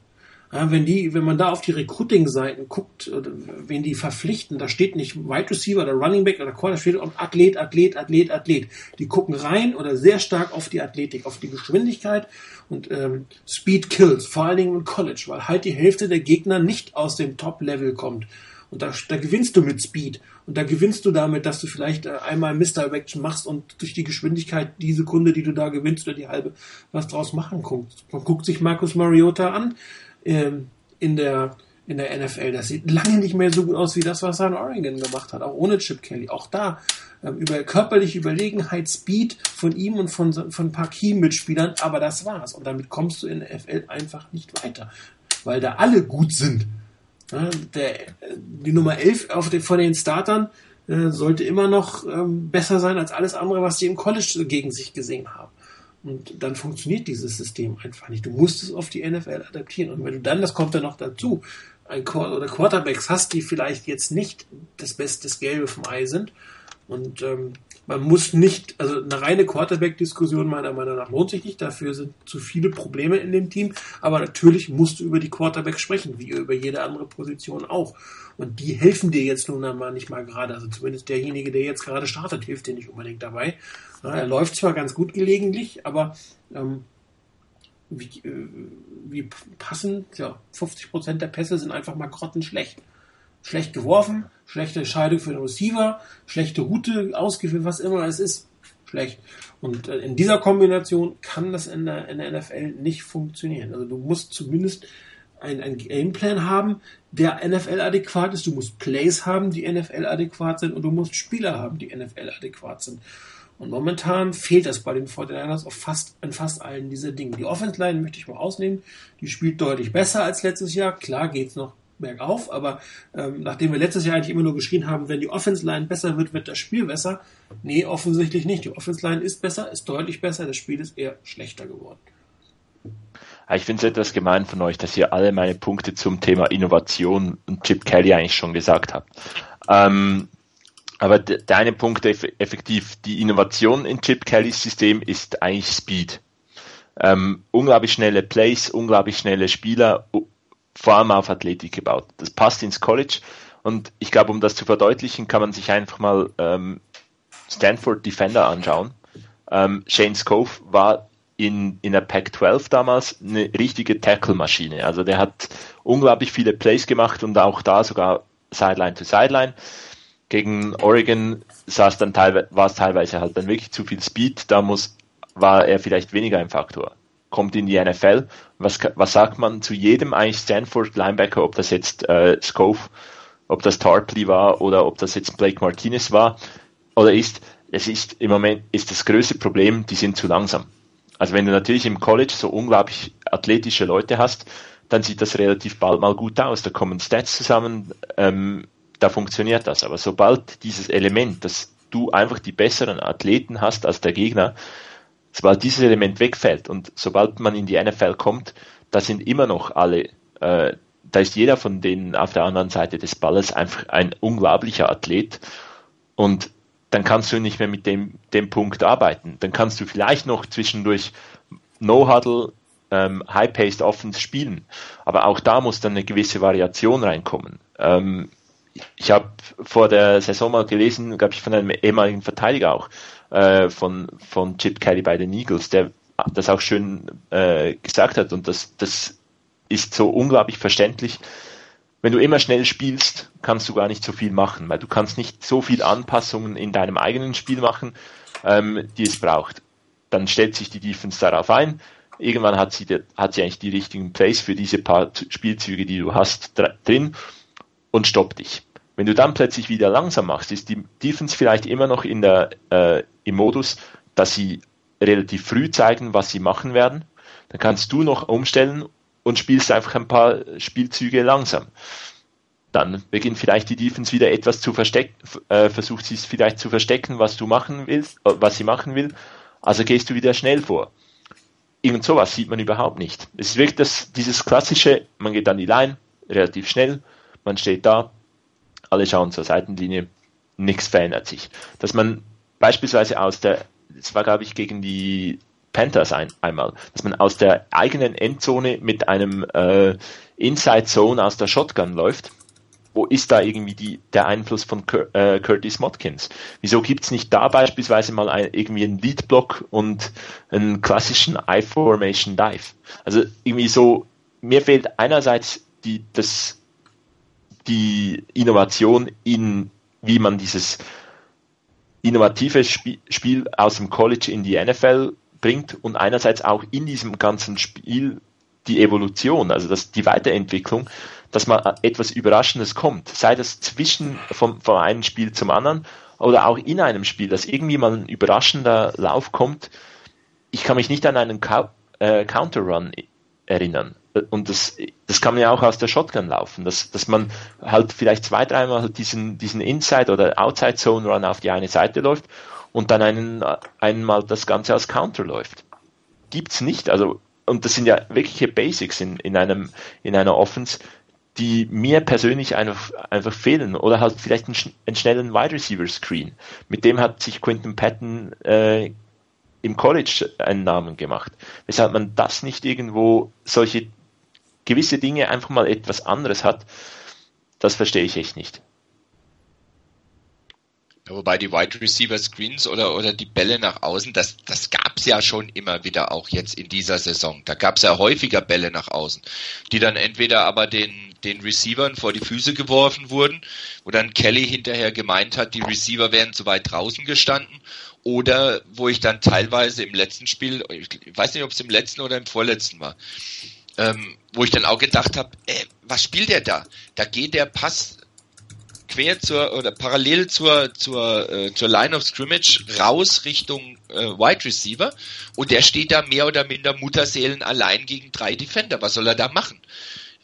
Ja, wenn die, wenn man da auf die Recruiting-Seiten guckt, wen die verpflichten, da steht nicht Wide Receiver oder Running Back oder Quarter, steht Athlet, Athlet, Athlet, Athlet. Die gucken rein oder sehr stark auf die Athletik, auf die Geschwindigkeit und ähm, Speed kills, vor allen Dingen im College, weil halt die Hälfte der Gegner nicht aus dem Top-Level kommt. Und da, da gewinnst du mit Speed. Und da gewinnst du damit, dass du vielleicht äh, einmal Mr. Action machst und durch die Geschwindigkeit die Sekunde, die du da gewinnst oder die halbe, was draus machen kannst. Man guckt sich Markus Mariota an ähm, in der in der NFL. Das sieht lange nicht mehr so gut aus wie das, was er in Oregon gemacht hat, auch ohne Chip Kelly. Auch da ähm, über körperliche Überlegenheit, Speed von ihm und von, von ein paar Key-Mitspielern, aber das war's. Und damit kommst du in der NFL einfach nicht weiter, weil da alle gut sind. Der, die Nummer 11 auf den, von den Startern äh, sollte immer noch ähm, besser sein als alles andere, was sie im College gegen sich gesehen haben. Und dann funktioniert dieses System einfach nicht. Du musst es auf die NFL adaptieren. Und wenn du dann, das kommt dann noch dazu, ein Qu oder Quarterbacks hast, die vielleicht jetzt nicht das beste Gelbe vom Ei sind. Und ähm, man muss nicht, also eine reine Quarterback-Diskussion meiner Meinung nach lohnt sich nicht. Dafür sind zu viele Probleme in dem Team. Aber natürlich musst du über die Quarterbacks sprechen, wie über jede andere Position auch. Und die helfen dir jetzt nun einmal nicht mal gerade. Also zumindest derjenige, der jetzt gerade startet, hilft dir nicht unbedingt dabei. Er läuft zwar ganz gut gelegentlich, aber ähm, wie, äh, wie passen, ja, 50 Prozent der Pässe sind einfach mal grottenschlecht schlecht geworfen, schlechte Entscheidung für den Receiver, schlechte Route ausgeführt, was immer es ist. Schlecht. Und äh, in dieser Kombination kann das in der, in der NFL nicht funktionieren. Also du musst zumindest ein, ein Gameplan haben, der NFL adäquat ist. Du musst Plays haben, die NFL adäquat sind und du musst Spieler haben, die NFL adäquat sind. Und momentan fehlt es bei den 49ers auf fast, in fast allen dieser Dinge. Die Offense Line möchte ich mal ausnehmen. Die spielt deutlich besser als letztes Jahr. Klar geht's noch bergauf, aber ähm, nachdem wir letztes Jahr eigentlich immer nur geschrien haben, wenn die Offense Line besser wird, wird das Spiel besser. Nee, offensichtlich nicht. Die Offense Line ist besser, ist deutlich besser. Das Spiel ist eher schlechter geworden. Ich finde es etwas gemein von euch, dass ihr alle meine Punkte zum Thema Innovation und Chip Kelly eigentlich schon gesagt habt. Ähm, aber deine Punkt effektiv, die Innovation in Chip Kellys System ist eigentlich Speed. Ähm, unglaublich schnelle Plays, unglaublich schnelle Spieler, vor allem auf Athletik gebaut. Das passt ins College und ich glaube, um das zu verdeutlichen, kann man sich einfach mal ähm, Stanford Defender anschauen. Ähm, Shane Scove war in, in der Pac-12 damals eine richtige Tackle-Maschine. Also der hat unglaublich viele Plays gemacht und auch da sogar Sideline to Sideline. Gegen Oregon saß dann teilweise, war es teilweise halt dann wirklich zu viel Speed, da muss, war er vielleicht weniger ein Faktor. Kommt in die NFL, was, was sagt man zu jedem eigentlich Stanford Linebacker, ob das jetzt äh, Scove, ob das Tarpley war oder ob das jetzt Blake Martinez war oder ist, es ist im Moment ist das größte Problem, die sind zu langsam. Also wenn du natürlich im College so unglaublich athletische Leute hast, dann sieht das relativ bald mal gut aus. Da kommen Stats zusammen, ähm, da funktioniert das. Aber sobald dieses Element, dass du einfach die besseren Athleten hast als der Gegner, sobald dieses Element wegfällt und sobald man in die NFL kommt, da sind immer noch alle, äh, da ist jeder von denen auf der anderen Seite des Balles einfach ein unglaublicher Athlet und dann kannst du nicht mehr mit dem, dem Punkt arbeiten. Dann kannst du vielleicht noch zwischendurch No-Huddle, ähm, High-Paced Offense spielen. Aber auch da muss dann eine gewisse Variation reinkommen. Ähm, ich habe vor der Saison mal gelesen, glaube ich, von einem ehemaligen Verteidiger auch, äh, von, von Chip Kelly bei den Eagles, der das auch schön äh, gesagt hat und das, das ist so unglaublich verständlich. Wenn du immer schnell spielst, kannst du gar nicht so viel machen, weil du kannst nicht so viel Anpassungen in deinem eigenen Spiel machen, ähm, die es braucht. Dann stellt sich die Defense darauf ein. Irgendwann hat sie, hat sie eigentlich die richtigen Plays für diese paar Spielzüge, die du hast, drin und stoppt dich. Wenn du dann plötzlich wieder langsam machst, ist die Defense vielleicht immer noch in der, äh, im Modus, dass sie relativ früh zeigen, was sie machen werden. Dann kannst du noch umstellen und spielst einfach ein paar Spielzüge langsam. Dann beginnt vielleicht die Defense wieder etwas zu verstecken, äh, versucht sie es vielleicht zu verstecken, was du machen willst, äh, was sie machen will. Also gehst du wieder schnell vor. Irgend sowas sieht man überhaupt nicht. Es ist wirklich das, dieses klassische, man geht an die Line, relativ schnell, man steht da, alle schauen zur Seitenlinie, nichts verändert sich. Dass man beispielsweise aus der, das war glaube ich gegen die Panthers ein, einmal, dass man aus der eigenen Endzone mit einem äh, Inside Zone aus der Shotgun läuft. Wo ist da irgendwie die, der Einfluss von Cur äh, Curtis Motkins? Wieso gibt's nicht da beispielsweise mal ein, irgendwie einen Lead-Block und einen klassischen I-Formation Dive? Also irgendwie so, mir fehlt einerseits die, das die Innovation in, wie man dieses innovative Spiel aus dem College in die NFL bringt und einerseits auch in diesem ganzen Spiel die Evolution, also das, die Weiterentwicklung, dass mal etwas Überraschendes kommt, sei das zwischen vom, vom einen Spiel zum anderen oder auch in einem Spiel, dass irgendwie mal ein überraschender Lauf kommt. Ich kann mich nicht an einen äh, Counter Run erinnern und das, das kann man ja auch aus der Shotgun laufen, dass, dass man halt vielleicht zwei, dreimal halt diesen, diesen Inside oder Outside Zone Run auf die eine Seite läuft und dann einen, einmal das Ganze als Counter läuft. Gibt's nicht, also, und das sind ja wirkliche Basics in, in einem, in einer Offense, die mir persönlich einfach, einfach fehlen oder halt vielleicht einen, einen schnellen Wide Receiver Screen. Mit dem hat sich Quinton Patton äh, im College einen Namen gemacht. Weshalb man das nicht irgendwo solche gewisse Dinge einfach mal etwas anderes hat, das verstehe ich echt nicht. Ja, wobei die Wide Receiver Screens oder, oder die Bälle nach außen, das, das gab's ja schon immer wieder auch jetzt in dieser Saison. Da gab's ja häufiger Bälle nach außen, die dann entweder aber den, den Receivern vor die Füße geworfen wurden, wo dann Kelly hinterher gemeint hat, die Receiver wären zu weit draußen gestanden oder wo ich dann teilweise im letzten Spiel, ich weiß nicht, ob es im letzten oder im vorletzten war, ähm, wo ich dann auch gedacht habe, äh, was spielt der da? Da geht der Pass quer zur oder parallel zur zur äh, zur Line of Scrimmage raus Richtung äh, Wide Receiver und der steht da mehr oder minder Mutterseelen allein gegen drei Defender. Was soll er da machen?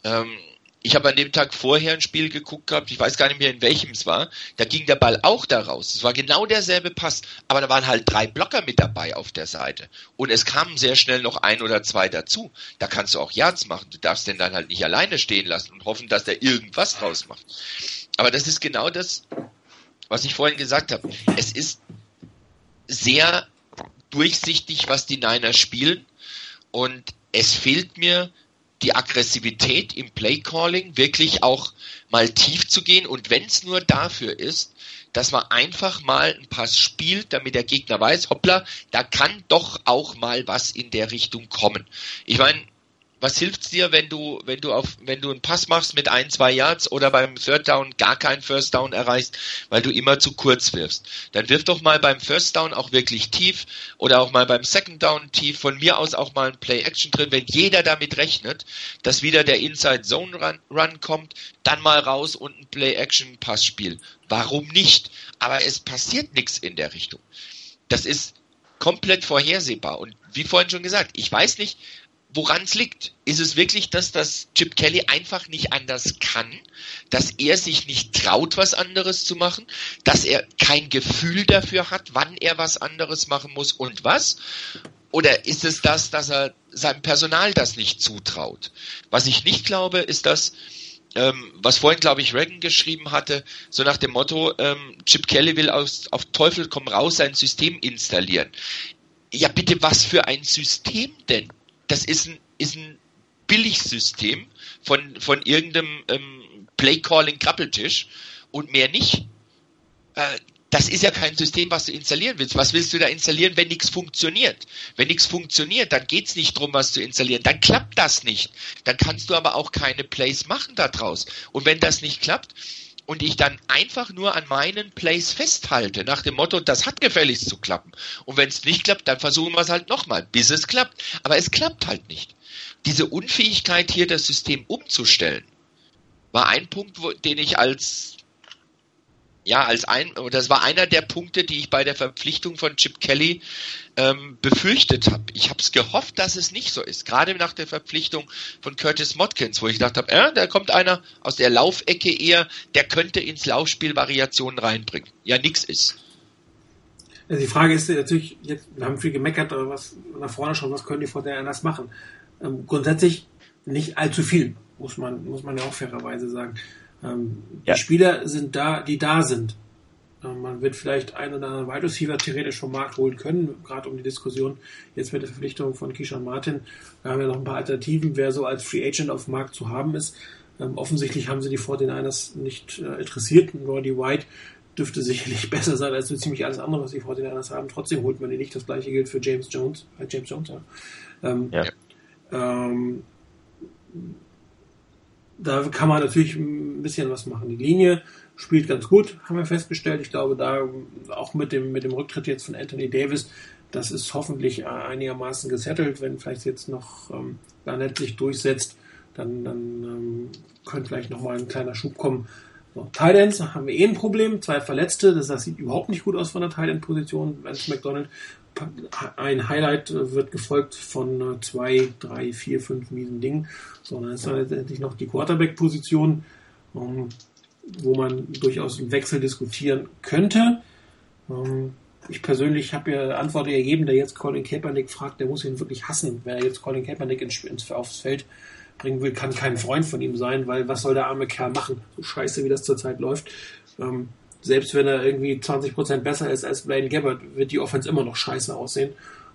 Ähm, ich habe an dem Tag vorher ein Spiel geguckt gehabt, ich weiß gar nicht mehr in welchem es war, da ging der Ball auch da raus. Es war genau derselbe Pass, aber da waren halt drei Blocker mit dabei auf der Seite. Und es kamen sehr schnell noch ein oder zwei dazu. Da kannst du auch Yards machen. Du darfst den dann halt nicht alleine stehen lassen und hoffen, dass der irgendwas draus macht. Aber das ist genau das, was ich vorhin gesagt habe. Es ist sehr durchsichtig, was die Niners spielen. Und es fehlt mir die Aggressivität im Playcalling, wirklich auch mal tief zu gehen und wenn es nur dafür ist, dass man einfach mal einen Pass spielt, damit der Gegner weiß, hoppla, da kann doch auch mal was in der Richtung kommen. Ich meine, was hilft's dir, wenn du, wenn du auf, wenn du einen Pass machst mit ein, zwei Yards oder beim Third Down gar keinen First Down erreichst, weil du immer zu kurz wirfst? Dann wirf doch mal beim First Down auch wirklich tief oder auch mal beim Second Down tief. Von mir aus auch mal ein Play Action drin, wenn jeder damit rechnet, dass wieder der Inside Zone Run, Run kommt, dann mal raus und ein Play Action Pass Spiel. Warum nicht? Aber es passiert nichts in der Richtung. Das ist komplett vorhersehbar. Und wie vorhin schon gesagt, ich weiß nicht, woran es liegt. Ist es wirklich, dass das Chip Kelly einfach nicht anders kann, dass er sich nicht traut, was anderes zu machen, dass er kein Gefühl dafür hat, wann er was anderes machen muss und was? Oder ist es das, dass er seinem Personal das nicht zutraut? Was ich nicht glaube, ist das, ähm, was vorhin, glaube ich, Reagan geschrieben hatte, so nach dem Motto, ähm, Chip Kelly will aus, auf Teufel komm raus sein System installieren. Ja, bitte, was für ein System denn? Das ist ein, ist ein Billigsystem von, von irgendeinem ähm, Play-Calling-Krabbeltisch und mehr nicht. Äh, das ist ja kein System, was du installieren willst. Was willst du da installieren, wenn nichts funktioniert? Wenn nichts funktioniert, dann geht's nicht drum, was zu installieren. Dann klappt das nicht. Dann kannst du aber auch keine Plays machen daraus. Und wenn das nicht klappt, und ich dann einfach nur an meinen Plays festhalte, nach dem Motto, das hat gefälligst zu klappen. Und wenn es nicht klappt, dann versuchen wir es halt nochmal, bis es klappt. Aber es klappt halt nicht. Diese Unfähigkeit hier, das System umzustellen, war ein Punkt, wo, den ich als ja, als ein, das war einer der Punkte, die ich bei der Verpflichtung von Chip Kelly ähm, befürchtet habe. Ich habe es gehofft, dass es nicht so ist. Gerade nach der Verpflichtung von Curtis Motkins, wo ich gedacht habe, äh, da kommt einer aus der Laufecke eher, der könnte ins Laufspiel Variationen reinbringen. Ja, nix ist. Also die Frage ist natürlich, jetzt, wir haben viel gemeckert, aber was nach vorne schon, was können die vor der anders machen? Ähm, grundsätzlich nicht allzu viel, muss man, muss man ja auch fairerweise sagen. Ähm, ja. Die Spieler sind da, die da sind. Ähm, man wird vielleicht ein oder anderen Wide Receiver theoretisch vom Markt holen können, gerade um die Diskussion jetzt mit der Verpflichtung von Kishan Martin. Da haben wir noch ein paar Alternativen, wer so als Free Agent auf dem Markt zu haben ist. Ähm, offensichtlich haben sie die 49ers nicht äh, interessiert. Roddy White dürfte sicherlich [laughs] besser sein als so ziemlich alles andere, was die 49ers haben. Trotzdem holt man die nicht. Das gleiche gilt für James Jones. Äh, James Jones, ja. Ähm, ja. Ähm, da kann man natürlich ein bisschen was machen. Die Linie spielt ganz gut, haben wir festgestellt. Ich glaube, da auch mit dem, mit dem Rücktritt jetzt von Anthony Davis, das ist hoffentlich einigermaßen gesettelt. Wenn vielleicht jetzt noch ähm, Garnett sich durchsetzt, dann, dann ähm, könnte vielleicht nochmal ein kleiner Schub kommen. So, Titans haben wir eh ein Problem, zwei Verletzte, das, das sieht überhaupt nicht gut aus von der Titan-Position. Vance McDonald ein Highlight wird gefolgt von äh, zwei, drei, vier, fünf miesen Dingen, sondern es ist letztendlich noch die Quarterback-Position, ähm, wo man durchaus einen Wechsel diskutieren könnte. Ähm, ich persönlich habe ja Antwort ergeben, der jetzt Colin Kaepernick fragt, der muss ihn wirklich hassen. Wer jetzt Colin Kaepernick ins, ins, aufs Feld bringen will, kann kein Freund von ihm sein, weil was soll der arme Kerl machen? So scheiße, wie das zurzeit läuft. Selbst wenn er irgendwie 20% besser ist als Blaine Gabbard, wird die Offense immer noch scheiße aussehen.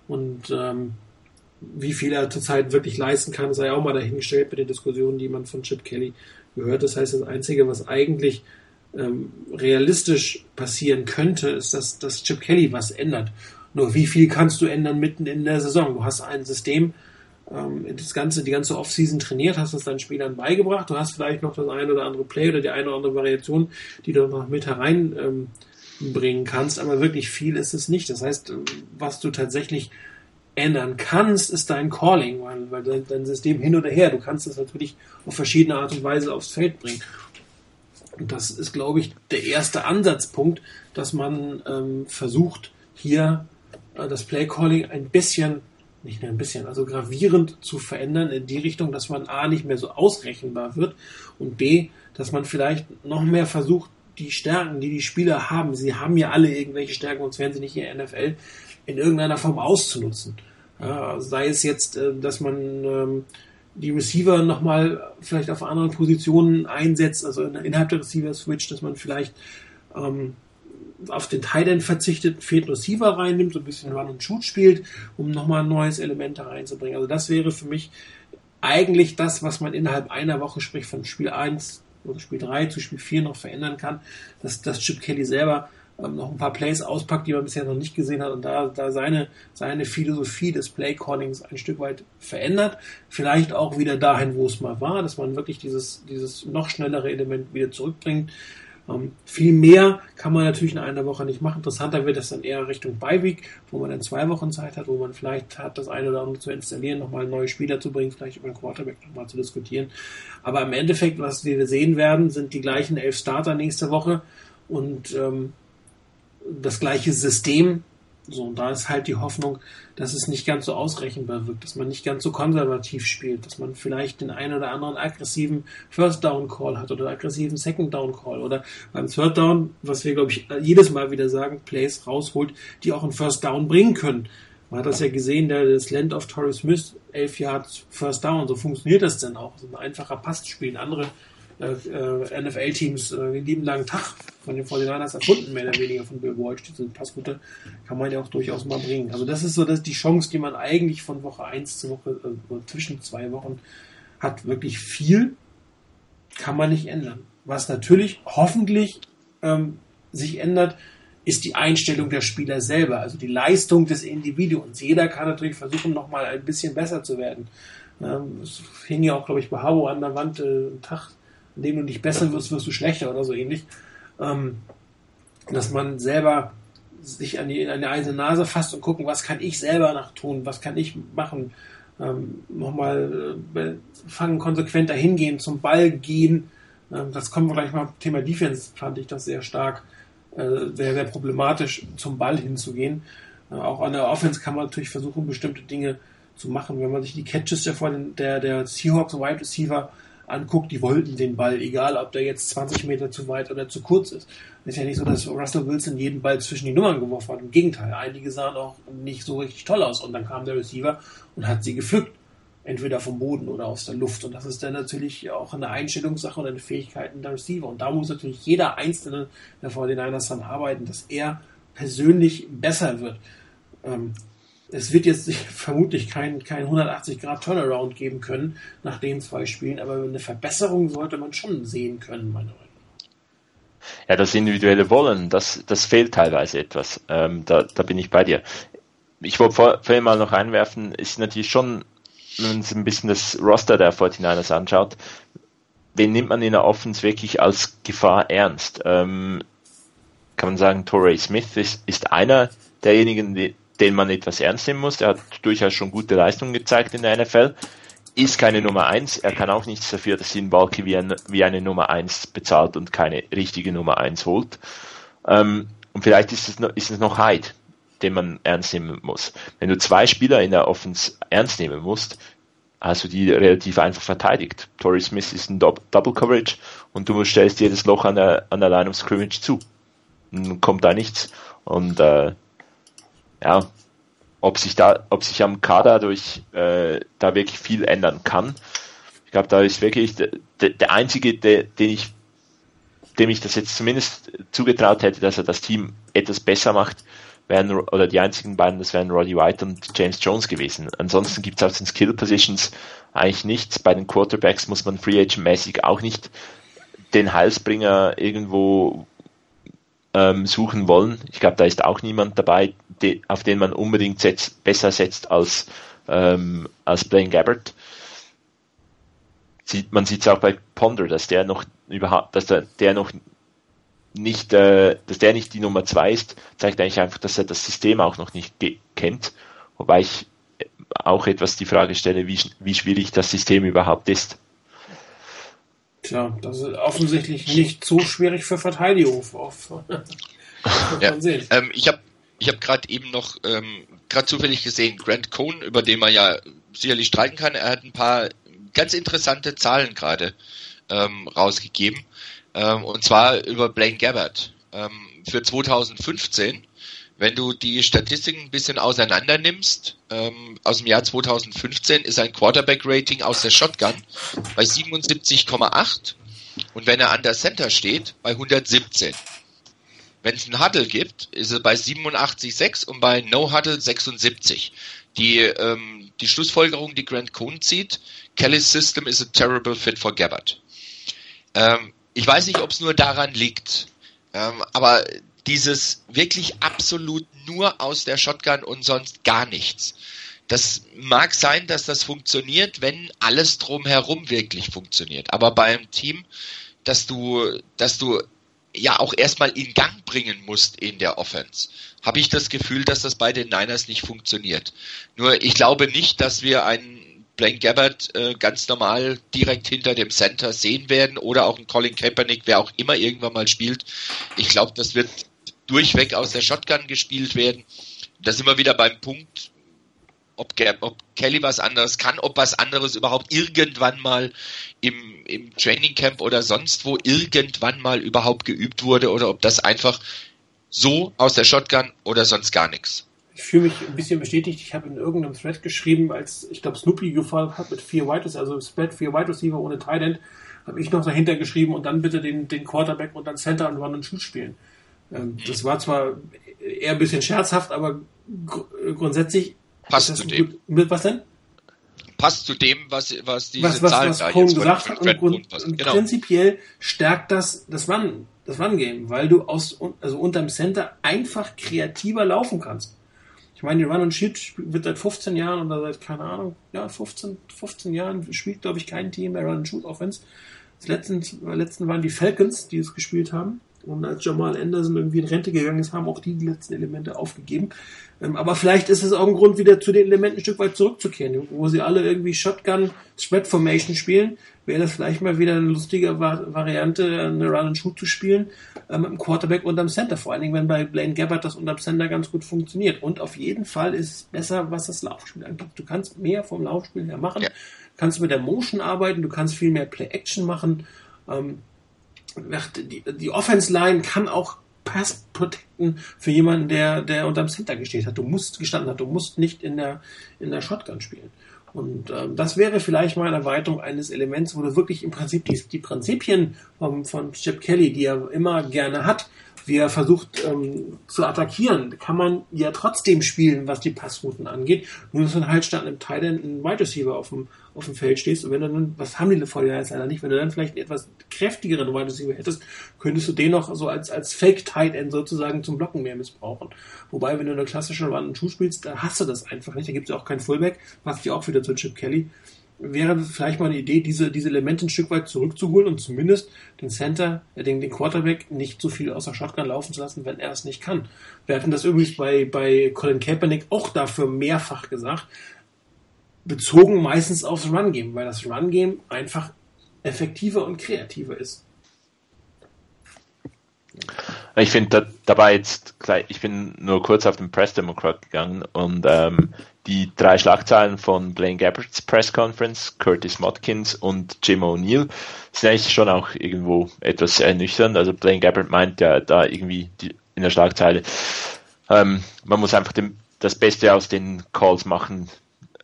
Und ähm, wie viel er zurzeit wirklich leisten kann, sei auch mal dahingestellt mit den Diskussionen, die man von Chip Kelly gehört. Das heißt, das Einzige, was eigentlich ähm, realistisch passieren könnte, ist, dass, dass Chip Kelly was ändert. Nur wie viel kannst du ändern mitten in der Saison? Du hast ein System, ähm, das ganze, die ganze Offseason trainiert, hast es deinen Spielern beigebracht. Du hast vielleicht noch das eine oder andere Play oder die eine oder andere Variation, die du noch mit hereinbringen ähm, kannst, aber wirklich viel ist es nicht. Das heißt, was du tatsächlich ändern kannst, ist dein Calling, weil, weil dein, dein System hin oder her, du kannst es natürlich auf verschiedene Art und Weise aufs Feld bringen. Und das ist, glaube ich, der erste Ansatzpunkt, dass man ähm, versucht, hier äh, das Playcalling ein bisschen, nicht nur ein bisschen, also gravierend zu verändern in die Richtung, dass man A nicht mehr so ausrechenbar wird und B, dass man vielleicht noch mehr versucht, die Stärken, die die Spieler haben, sie haben ja alle irgendwelche Stärken, sonst wären sie nicht in der NFL, in irgendeiner Form auszunutzen. Ja, sei es jetzt, äh, dass man ähm, die Receiver nochmal vielleicht auf anderen Positionen einsetzt, also innerhalb der Receiver-Switch, dass man vielleicht ähm, auf den Tight verzichtet, vierten Receiver reinnimmt, so ein bisschen Run und Shoot spielt, um nochmal ein neues Element da reinzubringen. Also das wäre für mich eigentlich das, was man innerhalb einer Woche, sprich von Spiel 1 oder Spiel 3 zu Spiel 4 noch verändern kann, dass, dass Chip Kelly selber ähm, noch ein paar Plays auspackt, die man bisher noch nicht gesehen hat und da, da seine, seine Philosophie des Play-Callings ein Stück weit verändert. Vielleicht auch wieder dahin, wo es mal war, dass man wirklich dieses, dieses noch schnellere Element wieder zurückbringt. Ähm, viel mehr kann man natürlich in einer Woche nicht machen. Interessanter wird es dann eher Richtung Beiweek, wo man dann zwei Wochen Zeit hat, wo man vielleicht hat, das eine oder andere zu installieren, nochmal neue Spieler zu bringen, vielleicht über den Quarterback nochmal zu diskutieren. Aber im Endeffekt, was wir sehen werden, sind die gleichen elf Starter nächste Woche und ähm, das gleiche System, so, und da ist halt die Hoffnung, dass es nicht ganz so ausrechenbar wirkt, dass man nicht ganz so konservativ spielt, dass man vielleicht den einen oder anderen aggressiven First Down Call hat oder aggressiven Second Down Call oder beim Third Down, was wir glaube ich jedes Mal wieder sagen, Plays rausholt, die auch einen First Down bringen können. Man hat das ja gesehen, der, das Land of Torrey Smith, elf Yards First Down, so funktioniert das denn auch. So ein einfacher Passspiel. Andere äh, äh NFL-Teams äh, den lieben langen Tag von den 49ers erfunden, mehr oder weniger von Bill Walsh. Diese Passroute kann man ja auch durchaus mal bringen. Also das ist so dass die Chance, die man eigentlich von Woche 1 zu Woche, äh, zwischen zwei Wochen hat. Wirklich viel kann man nicht ändern. Was natürlich hoffentlich ähm, sich ändert, ist die Einstellung der Spieler selber, also die Leistung des Individuums. Jeder kann natürlich versuchen, nochmal ein bisschen besser zu werden. Ähm, es hing ja auch, glaube ich, bei Habo an der Wand äh, ein Tag in dem du nicht besser wirst, wirst du schlechter oder so ähnlich. Ähm, dass man selber sich an die, an die eigene Nase fasst und gucken, was kann ich selber nach tun, was kann ich machen. Ähm, nochmal äh, fangen, konsequenter hingehen, zum Ball gehen. Ähm, das kommen wir gleich mal Thema Defense, fand ich das sehr stark, äh, sehr, sehr problematisch, zum Ball hinzugehen. Äh, auch an der Offense kann man natürlich versuchen, bestimmte Dinge zu machen. Wenn man sich die Catches der, der, der Seahawks Wide Receiver anguckt, die wollten den Ball, egal ob der jetzt 20 Meter zu weit oder zu kurz ist. Ist ja nicht so, dass Russell Wilson jeden Ball zwischen die Nummern geworfen hat. Im Gegenteil, einige sahen auch nicht so richtig toll aus und dann kam der Receiver und hat sie gepflückt. Entweder vom Boden oder aus der Luft. Und das ist dann natürlich auch eine Einstellungssache und eine Fähigkeit der Receiver. Und da muss natürlich jeder Einzelne der 49ers dann arbeiten, dass er persönlich besser wird. Ähm, es wird jetzt [laughs] vermutlich kein, kein 180 Grad Turnaround geben können nach den zwei Spielen, aber eine Verbesserung sollte man schon sehen können, meine Meinung ja, das individuelle Wollen, das, das fehlt teilweise etwas. Ähm, da, da bin ich bei dir. Ich wollte vor, vorhin mal noch einwerfen, ist natürlich schon, wenn man sich ein bisschen das Roster der 49ers anschaut, wen nimmt man in der Offense wirklich als Gefahr ernst? Ähm, kann man sagen, Torrey Smith ist, ist einer derjenigen, die, den man etwas ernst nehmen muss. Er hat durchaus schon gute Leistungen gezeigt in der NFL. Ist keine Nummer eins. Er kann auch nichts dafür, dass ihn Balky wie, ein, wie eine Nummer eins bezahlt und keine richtige Nummer eins holt. Ähm, und vielleicht ist es, noch, ist es noch Hyde, den man ernst nehmen muss. Wenn du zwei Spieler in der Offense ernst nehmen musst, hast du die relativ einfach verteidigt. Torrey Smith ist ein Double Coverage und du stellst jedes Loch an der, an der Line of Scrimmage zu. Dann kommt da nichts. Und äh, ja, ob sich da, ob sich am Kader durch äh, da wirklich viel ändern kann. Ich glaube, da ist wirklich der, der einzige, der, den ich, dem ich das jetzt zumindest zugetraut hätte, dass er das Team etwas besser macht, wären oder die einzigen beiden, das wären Roddy White und James Jones gewesen. Ansonsten gibt es auf den Skill Positions eigentlich nichts. Bei den Quarterbacks muss man Free Agent mäßig auch nicht den Heilsbringer irgendwo ähm, suchen wollen. Ich glaube, da ist auch niemand dabei, de, auf den man unbedingt setzt, besser setzt als, ähm, als Blaine Gabbert. Sieht, man sieht es auch bei Ponder, dass der noch überhaupt, dass der, der noch nicht, äh, dass der nicht die Nummer zwei ist, zeigt eigentlich einfach, dass er das System auch noch nicht kennt. Wobei ich auch etwas die Frage stelle, wie, wie schwierig das System überhaupt ist. Tja, das ist offensichtlich nicht so schwierig für Verteidigung. Auf, [laughs] ja. ähm, ich habe ich habe gerade eben noch ähm, gerade zufällig gesehen, Grant Cohn, über den man ja sicherlich streiten kann, er hat ein paar ganz interessante Zahlen gerade ähm, rausgegeben. Ähm, und zwar über Blaine Gabbard. Ähm, für 2015, wenn du die Statistiken ein bisschen auseinander nimmst, ähm, aus dem Jahr 2015 ist ein Quarterback-Rating aus der Shotgun bei 77,8 und wenn er an der Center steht, bei 117. Wenn es einen Huddle gibt, ist er bei 87,6 und bei No Huddle 76. Die, ähm, die Schlussfolgerung, die Grant Cohn zieht, Kelly's System is a terrible fit for Gabbard. Ähm, ich weiß nicht, ob es nur daran liegt, ähm, aber dieses wirklich absolut nur aus der Shotgun und sonst gar nichts. Das mag sein, dass das funktioniert, wenn alles drumherum wirklich funktioniert. Aber beim Team, dass du, dass du ja auch erstmal in Gang bringen musst in der Offense, habe ich das Gefühl, dass das bei den Niners nicht funktioniert. Nur ich glaube nicht, dass wir einen Blaine Gabbard äh, ganz normal direkt hinter dem Center sehen werden oder auch ein Colin Kaepernick, wer auch immer irgendwann mal spielt. Ich glaube, das wird durchweg aus der Shotgun gespielt werden. Da sind wir wieder beim Punkt, ob, ob Kelly was anderes kann, ob was anderes überhaupt irgendwann mal im, im Training Camp oder sonst wo irgendwann mal überhaupt geübt wurde oder ob das einfach so aus der Shotgun oder sonst gar nichts. Ich fühle mich ein bisschen bestätigt. Ich habe in irgendeinem Thread geschrieben, als ich glaube Snoopy gefallen hat mit vier White, also Spread vier White Receiver ohne Tight End, habe ich noch dahinter geschrieben und dann bitte den, den Quarterback und dann Center und Run und Shoot spielen. Ähm, das war zwar eher ein bisschen scherzhaft, aber gr grundsätzlich Passt zu dem. Gut, was denn? Passt zu dem, was, was diese was, was, Zahlen was da Cohn gesagt hat. Und, und, und genau. prinzipiell stärkt das das Run, das Run-Game, weil du aus, also unterm Center einfach kreativer laufen kannst. Ich meine, die Run and Shoot wird seit 15 Jahren oder seit, keine Ahnung, ja, 15, 15 Jahren spielt, glaube ich, kein Team mehr Run and Shoot Offense. Das letzten, letzten waren die Falcons, die es gespielt haben. Und als Jamal Anderson irgendwie in Rente gegangen ist, haben auch die die letzten Elemente aufgegeben. Ähm, aber vielleicht ist es auch ein Grund, wieder zu den Elementen ein Stück weit zurückzukehren, wo sie alle irgendwie Shotgun Spread Formation spielen. Wäre das vielleicht mal wieder eine lustige Variante, eine Run and Shoot zu spielen, äh, mit dem Quarterback unterm Center. Vor allen Dingen, wenn bei Blaine Gabbard das unterm Center ganz gut funktioniert. Und auf jeden Fall ist es besser, was das Laufspiel angeht. Du kannst mehr vom Laufspiel her machen. Ja. Kannst mit der Motion arbeiten, du kannst viel mehr Play-Action machen. Ähm, die, die Offense-Line kann auch Pass protecten für jemanden, der, der unterm Center gesteht hat. Du musst gestanden hat, du musst nicht in der, in der Shotgun spielen. Und ähm, das wäre vielleicht mal eine Erweiterung eines Elements, wo du wirklich im Prinzip die, die Prinzipien vom, von Chip Kelly, die er immer gerne hat, wie er versucht ähm, zu attackieren, kann man ja trotzdem spielen, was die Passrouten angeht. Nur dass dann halt statt einem Teil ein Wide Receiver auf dem, auf dem Feld stehst und wenn du dann, was haben die jetzt leider nicht, wenn du dann vielleicht einen etwas kräftigeren Wide Receiver hättest, könntest du den noch so als, als Fake Tight End sozusagen zum Blocken mehr missbrauchen. Wobei, wenn du eine klassische Run Schuh spielst, da hast du das einfach nicht. Da gibt es ja auch keinen Fullback, was ich auch wieder zu Chip Kelly wäre vielleicht mal eine Idee, diese, diese Elemente ein Stück weit zurückzuholen und zumindest den Center, äh, den, den Quarterback nicht so viel aus der Shotgun laufen zu lassen, wenn er es nicht kann. Wir hatten das übrigens bei, bei Colin Kaepernick auch dafür mehrfach gesagt, bezogen meistens aufs Run-Game, weil das Run-Game einfach effektiver und kreativer ist. Ich finde da, dabei jetzt, ich bin nur kurz auf den Press Democrat gegangen und ähm, die drei Schlagzeilen von Blaine Gabbards Press Conference, Curtis Motkins und Jim O'Neill sind eigentlich schon auch irgendwo etwas ernüchternd. Also Blaine Gabbard meint ja da irgendwie die, in der Schlagzeile, ähm, man muss einfach dem, das Beste aus den Calls machen,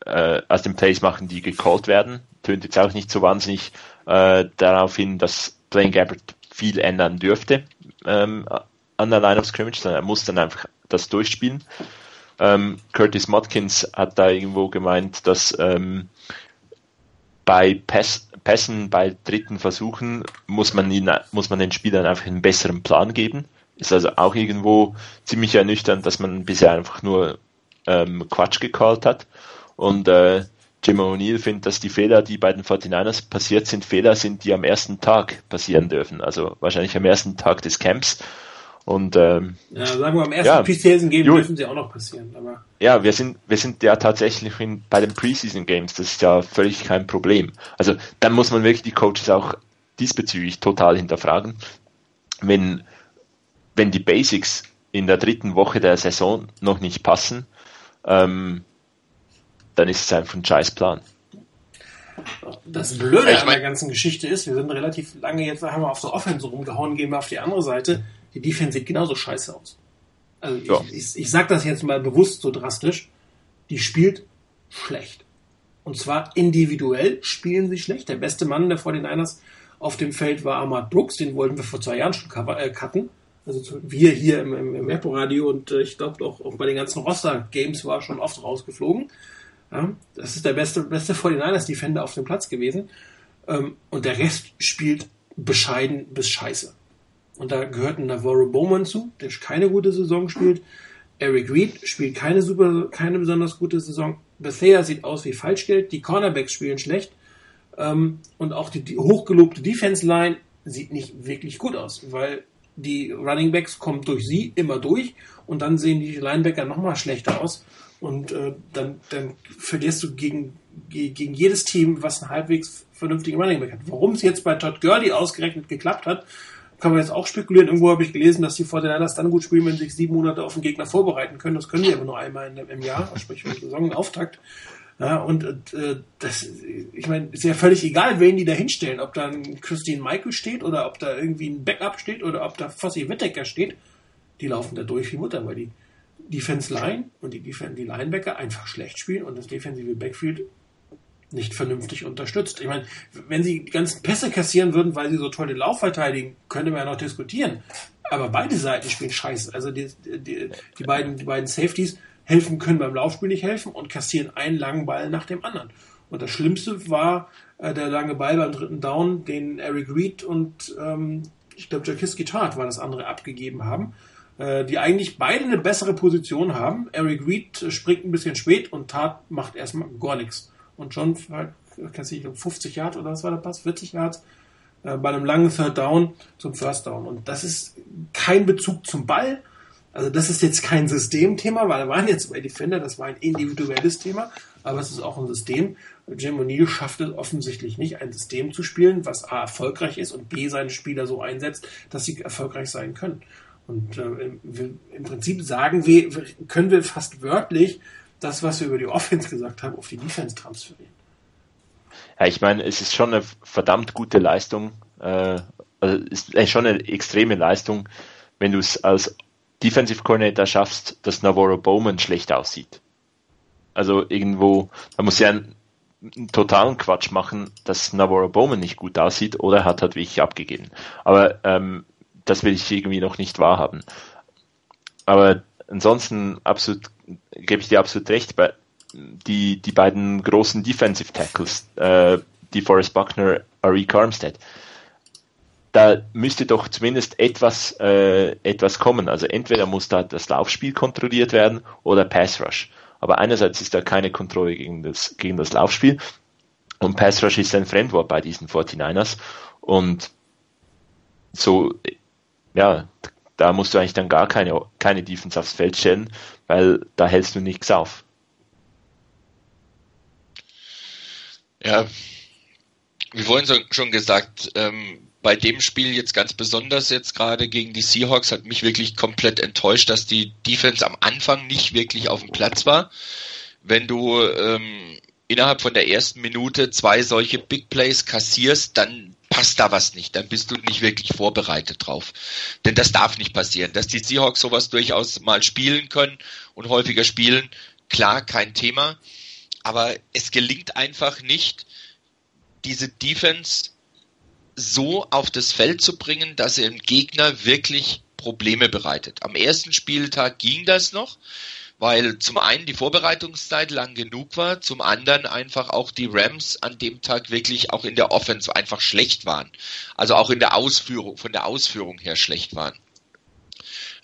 äh, aus den Plays machen, die gecallt werden. Tönt jetzt auch nicht so wahnsinnig äh, darauf hin, dass Blaine Gabbard viel ändern dürfte ähm, an der Line of Scrimmage, sondern er muss dann einfach das durchspielen. Ähm, Curtis Motkins hat da irgendwo gemeint, dass ähm, bei Pass, Pässen, bei dritten Versuchen muss man, ihn, muss man den Spielern einfach einen besseren Plan geben. Ist also auch irgendwo ziemlich ernüchternd, dass man bisher einfach nur ähm, Quatsch gecallt hat. Und äh, Jim O'Neill findet, dass die Fehler, die bei den 49ers passiert sind, Fehler sind, die am ersten Tag passieren dürfen. Also wahrscheinlich am ersten Tag des Camps. Und ähm, ja, sagen wir am ersten ja, Preseason Game dürfen sie auch noch passieren. Aber ja, wir sind wir sind ja tatsächlich in, bei den Preseason Games. Das ist ja völlig kein Problem. Also dann muss man wirklich die Coaches auch diesbezüglich total hinterfragen. Wenn, wenn die Basics in der dritten Woche der Saison noch nicht passen, ähm, dann ist es einfach ein Scheißplan. Das Blöde ich an der ganzen Geschichte ist, wir sind relativ lange jetzt haben wir auf der Offense rumgehauen, gehen wir auf die andere Seite. Die Defense sieht genauso scheiße aus. Also ja. ich, ich, ich sage das jetzt mal bewusst so drastisch. Die spielt schlecht. Und zwar individuell spielen sie schlecht. Der beste Mann der 49ers auf dem Feld war Ahmad Brooks, den wollten wir vor zwei Jahren schon cover, äh, cutten. Also wir hier im, im, im Apple-Radio und äh, ich glaube auch, auch bei den ganzen Roster-Games war schon oft rausgeflogen. Ja, das ist der beste, beste 49ers-Defender auf dem Platz gewesen. Ähm, und der Rest spielt bescheiden bis scheiße. Und da gehört ein Navarro Bowman zu, der keine gute Saison spielt. Eric Reed spielt keine super, keine besonders gute Saison. Bethea sieht aus wie Falschgeld. Die Cornerbacks spielen schlecht. Ähm, und auch die, die hochgelobte Defense Line sieht nicht wirklich gut aus, weil die Running Backs kommen durch sie immer durch und dann sehen die Linebacker nochmal schlechter aus. Und äh, dann, dann verlierst du gegen, gegen jedes Team, was einen halbwegs vernünftigen Running Back hat. Warum es jetzt bei Todd Gurley ausgerechnet geklappt hat, kann man jetzt auch spekulieren. Irgendwo habe ich gelesen, dass die Fortinanders dann gut spielen, wenn sie sich sieben Monate auf den Gegner vorbereiten können. Das können die aber nur einmal in, im Jahr, sprich für den Saisonauftakt. Ja, und äh, das, ich meine, ist ja völlig egal, wen die da hinstellen, ob da ein Christine Michael steht oder ob da irgendwie ein Backup steht oder ob da Fossi Wittecker steht. Die laufen da durch wie Mutter, weil die Defense Line und die, Defense, die Linebacker einfach schlecht spielen und das defensive Backfield nicht vernünftig unterstützt. Ich meine, wenn sie die ganzen Pässe kassieren würden, weil sie so toll den Lauf verteidigen, könnte man ja noch diskutieren. Aber beide Seiten spielen scheiße. Also die, die, die, beiden, die beiden Safeties helfen können beim Laufspiel nicht helfen und kassieren einen langen Ball nach dem anderen. Und das Schlimmste war äh, der lange Ball beim dritten Down, den Eric Reed und ähm, ich glaube Jakiski Tart war das andere abgegeben haben, die eigentlich beide eine bessere Position haben. Eric Reed springt ein bisschen spät und Tart macht erstmal gar nichts und schon ich, 50 Yards oder was war der Pass? 40 Yards äh, bei einem langen Third Down zum First Down. Und das ist kein Bezug zum Ball. Also das ist jetzt kein Systemthema, weil da waren jetzt zwei Defender, das war ein individuelles Thema, aber es ist auch ein System. Jim O'Neill schafft es offensichtlich nicht, ein System zu spielen, was A erfolgreich ist und B seine Spieler so einsetzt, dass sie erfolgreich sein können. Und äh, im, im Prinzip sagen wir, können wir fast wörtlich das, was wir über die Offense gesagt haben, auf die Defense transferieren. Ja, ich meine, es ist schon eine verdammt gute Leistung, äh, also ist schon eine extreme Leistung, wenn du es als Defensive Coordinator schaffst, dass Navarro Bowman schlecht aussieht. Also irgendwo, da muss ja einen, einen totalen Quatsch machen, dass Navarro Bowman nicht gut aussieht oder hat halt wirklich abgegeben. Aber ähm, das will ich irgendwie noch nicht wahrhaben. Aber ansonsten absolut gebe ich dir absolut recht, bei die, die beiden großen Defensive Tackles, äh, die Forrest Buckner, Arik Armstead, da müsste doch zumindest etwas, äh, etwas kommen. Also entweder muss da das Laufspiel kontrolliert werden oder Pass Rush. Aber einerseits ist da keine Kontrolle gegen das, gegen das Laufspiel und Pass Rush ist ein Fremdwort bei diesen 49ers und so, ja, da musst du eigentlich dann gar keine, keine Defense aufs Feld stellen, weil da hältst du nichts auf. Ja, wie vorhin schon gesagt, ähm, bei dem Spiel jetzt ganz besonders jetzt gerade gegen die Seahawks hat mich wirklich komplett enttäuscht, dass die Defense am Anfang nicht wirklich auf dem Platz war. Wenn du ähm, innerhalb von der ersten Minute zwei solche Big Plays kassierst, dann passt da was nicht, dann bist du nicht wirklich vorbereitet drauf. Denn das darf nicht passieren. Dass die Seahawks sowas durchaus mal spielen können und häufiger spielen, klar, kein Thema. Aber es gelingt einfach nicht, diese Defense so auf das Feld zu bringen, dass er dem Gegner wirklich Probleme bereitet. Am ersten Spieltag ging das noch weil zum einen die Vorbereitungszeit lang genug war, zum anderen einfach auch die Rams an dem Tag wirklich auch in der Offense einfach schlecht waren. Also auch in der Ausführung, von der Ausführung her schlecht waren.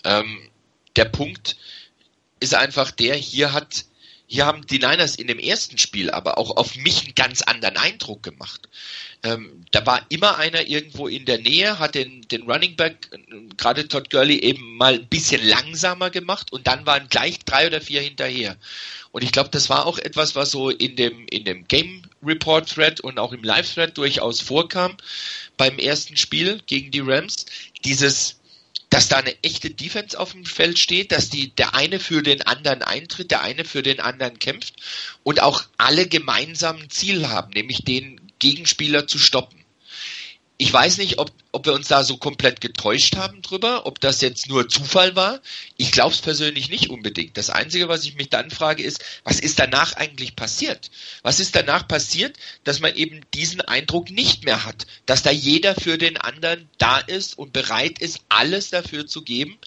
Ähm, der Punkt ist einfach der, hier hat hier haben die Niners in dem ersten Spiel aber auch auf mich einen ganz anderen Eindruck gemacht. Ähm, da war immer einer irgendwo in der Nähe, hat den, den Running Back, gerade Todd Gurley, eben mal ein bisschen langsamer gemacht und dann waren gleich drei oder vier hinterher. Und ich glaube, das war auch etwas, was so in dem, in dem Game Report Thread und auch im Live Thread durchaus vorkam beim ersten Spiel gegen die Rams. Dieses, dass da eine echte Defense auf dem Feld steht, dass die, der eine für den anderen eintritt, der eine für den anderen kämpft und auch alle gemeinsam ein Ziel haben, nämlich den Gegenspieler zu stoppen. Ich weiß nicht, ob, ob wir uns da so komplett getäuscht haben drüber, ob das jetzt nur Zufall war. Ich glaube es persönlich nicht unbedingt. Das Einzige, was ich mich dann frage, ist, was ist danach eigentlich passiert? Was ist danach passiert, dass man eben diesen Eindruck nicht mehr hat, dass da jeder für den anderen da ist und bereit ist, alles dafür zu geben,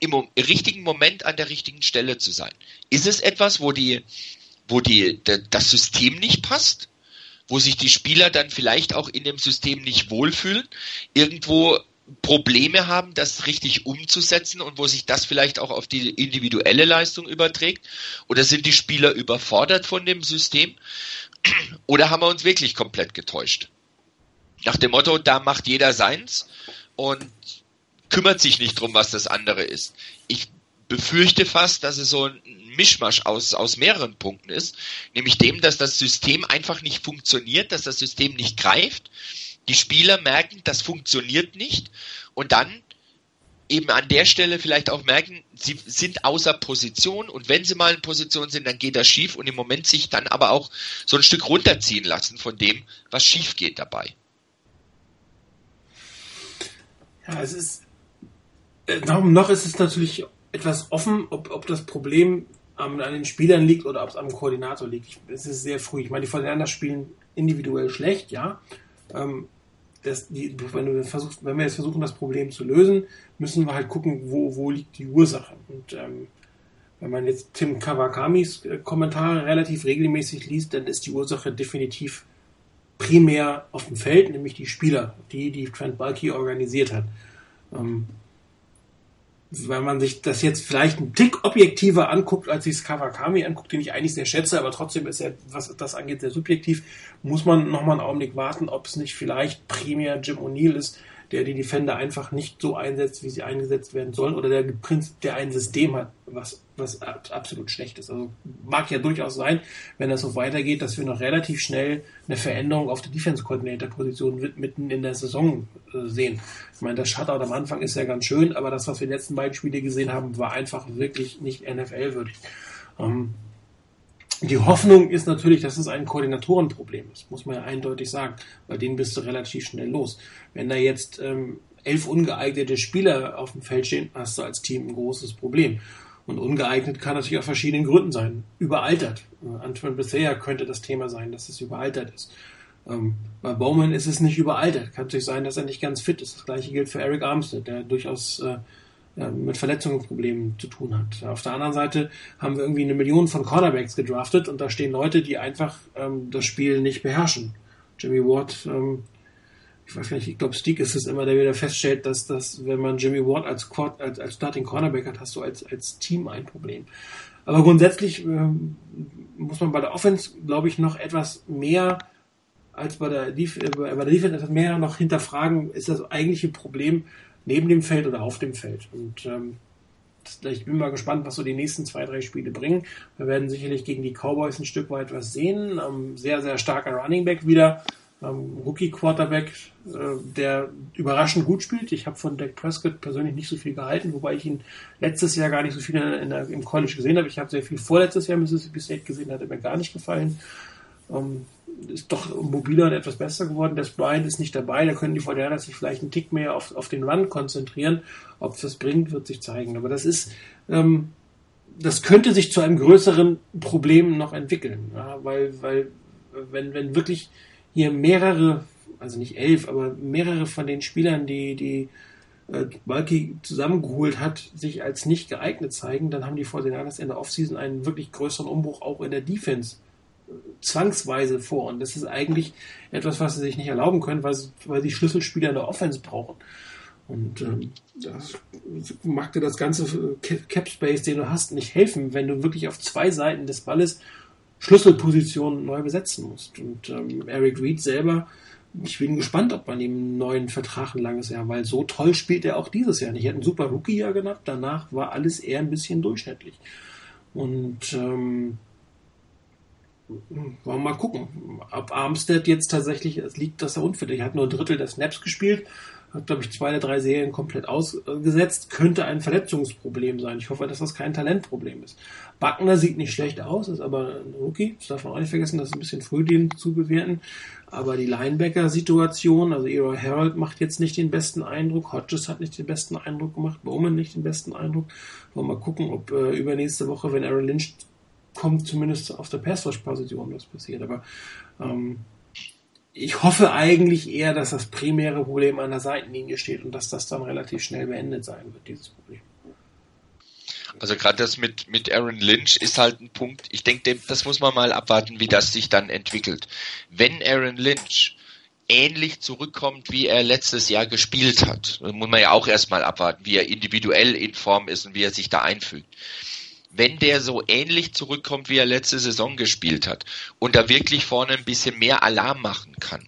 im richtigen Moment an der richtigen Stelle zu sein? Ist es etwas, wo die, wo die, das System nicht passt? Wo sich die Spieler dann vielleicht auch in dem System nicht wohlfühlen, irgendwo Probleme haben, das richtig umzusetzen und wo sich das vielleicht auch auf die individuelle Leistung überträgt? Oder sind die Spieler überfordert von dem System? [clears throat] Oder haben wir uns wirklich komplett getäuscht? Nach dem Motto, da macht jeder seins und kümmert sich nicht drum, was das andere ist. Ich befürchte fast, dass es so ein Mischmasch aus, aus mehreren Punkten ist, nämlich dem, dass das System einfach nicht funktioniert, dass das System nicht greift. Die Spieler merken, das funktioniert nicht und dann eben an der Stelle vielleicht auch merken, sie sind außer Position und wenn sie mal in Position sind, dann geht das schief und im Moment sich dann aber auch so ein Stück runterziehen lassen von dem, was schief geht dabei. Ja, es ist, äh, noch ist es natürlich etwas offen, ob, ob das Problem an den Spielern liegt oder ob es am Koordinator liegt. Es ist sehr früh. Ich meine, die Voneinander spielen individuell schlecht, ja. Ähm, das, die, wenn, du versuchst, wenn wir jetzt versuchen, das Problem zu lösen, müssen wir halt gucken, wo, wo liegt die Ursache. Und ähm, wenn man jetzt Tim Kawakamis äh, Kommentare relativ regelmäßig liest, dann ist die Ursache definitiv primär auf dem Feld, nämlich die Spieler, die, die Trent Balky organisiert hat. Ähm, wenn man sich das jetzt vielleicht ein Tick objektiver anguckt, als sich Kawakami anguckt, den ich eigentlich sehr schätze, aber trotzdem ist er, was das angeht, sehr subjektiv, muss man nochmal einen Augenblick warten, ob es nicht vielleicht primär Jim O'Neill ist, der die Defender einfach nicht so einsetzt, wie sie eingesetzt werden sollen, oder der der ein System hat, was, was absolut schlecht ist. Also mag ja durchaus sein, wenn das so weitergeht, dass wir noch relativ schnell eine Veränderung auf der Defense-Coordinator-Position mitten in der Saison äh, sehen. Ich meine, das Shutout am Anfang ist ja ganz schön, aber das, was wir in den letzten beiden Spiele gesehen haben, war einfach wirklich nicht NFL-würdig. Ähm, die Hoffnung ist natürlich, dass es ein Koordinatorenproblem ist, muss man ja eindeutig sagen, weil den bist du relativ schnell los. Wenn da jetzt ähm, elf ungeeignete Spieler auf dem Feld stehen, hast du als Team ein großes Problem. Und ungeeignet kann natürlich aus verschiedenen Gründen sein. Überaltert. Äh, Antoine Bethea könnte das Thema sein, dass es überaltert ist. Ähm, bei Bowman ist es nicht überaltert. Kann natürlich sein, dass er nicht ganz fit ist. Das gleiche gilt für Eric Armstead, der durchaus äh, mit Verletzungsproblemen zu tun hat. Auf der anderen Seite haben wir irgendwie eine Million von Cornerbacks gedraftet und da stehen Leute, die einfach ähm, das Spiel nicht beherrschen. Jimmy Ward, ähm, ich weiß gar nicht, ich glaube, Stieg ist es immer, der wieder feststellt, dass das, wenn man Jimmy Ward als, als, als Starting Cornerback hat, hast du als, als Team ein Problem. Aber grundsätzlich ähm, muss man bei der Offense, glaube ich, noch etwas mehr als bei der, Def äh, bei der Defense etwas mehr noch hinterfragen, ist das eigentliche Problem neben dem Feld oder auf dem Feld. Und ähm, ich bin mal gespannt, was so die nächsten zwei, drei Spiele bringen. Wir werden sicherlich gegen die Cowboys ein Stück weit was sehen. Ähm, sehr, sehr starker Running Back wieder. Ähm, Rookie Quarterback, äh, der überraschend gut spielt. Ich habe von Dak Prescott persönlich nicht so viel gehalten, wobei ich ihn letztes Jahr gar nicht so viel in, in im College gesehen habe. Ich habe sehr viel vorletztes Jahr Mississippi State gesehen, hat er mir gar nicht gefallen. Ähm, ist doch mobiler und etwas besser geworden. Das Bryant ist nicht dabei, da können die Vorderner sich vielleicht einen Tick mehr auf, auf den Run konzentrieren. Ob es das bringt, wird sich zeigen. Aber das ist, ähm, das könnte sich zu einem größeren Problem noch entwickeln. Ja, weil, weil, wenn, wenn wirklich hier mehrere, also nicht elf, aber mehrere von den Spielern, die, die äh, Balki zusammengeholt hat, sich als nicht geeignet zeigen, dann haben die Fortinanders in der Offseason einen wirklich größeren Umbruch auch in der Defense zwangsweise vor. Und das ist eigentlich etwas, was sie sich nicht erlauben können, weil, sie, weil sie Schlüsselspieler in der Offense brauchen. Und ähm, das mag dir das ganze Cap Space, den du hast, nicht helfen, wenn du wirklich auf zwei Seiten des Balles Schlüsselpositionen neu besetzen musst. Und ähm, Eric Reed selber, ich bin gespannt, ob man ihm einen neuen Vertrag ein langes Jahr, weil so toll spielt er auch dieses Jahr nicht. Er hat ein super Rookie-Jahr gehabt, danach war alles eher ein bisschen durchschnittlich. Und ähm, wollen wir mal gucken, ob Armstead jetzt tatsächlich, es liegt, dass er unfit ist. Er hat nur ein Drittel der Snaps gespielt, hat, glaube ich, zwei oder drei Serien komplett ausgesetzt, könnte ein Verletzungsproblem sein. Ich hoffe, dass das kein Talentproblem ist. Buckner sieht nicht schlecht aus, ist aber ein Rookie, das darf man auch nicht vergessen, das ist ein bisschen früh, den zu bewerten. Aber die Linebacker-Situation, also Eroy Harold macht jetzt nicht den besten Eindruck, Hodges hat nicht den besten Eindruck gemacht, Bowman nicht den besten Eindruck. Wollen wir mal gucken, ob äh, übernächste Woche, wenn Aaron Lynch kommt, zumindest auf der Pass-Rush-Position was passiert. Aber ähm, ich hoffe eigentlich eher, dass das primäre Problem an der Seitenlinie steht und dass das dann relativ schnell beendet sein wird, dieses Problem. Also gerade das mit, mit Aaron Lynch ist halt ein Punkt, ich denke, das muss man mal abwarten, wie das sich dann entwickelt. Wenn Aaron Lynch ähnlich zurückkommt, wie er letztes Jahr gespielt hat, muss man ja auch erstmal abwarten, wie er individuell in Form ist und wie er sich da einfügt wenn der so ähnlich zurückkommt, wie er letzte Saison gespielt hat und da wirklich vorne ein bisschen mehr Alarm machen kann,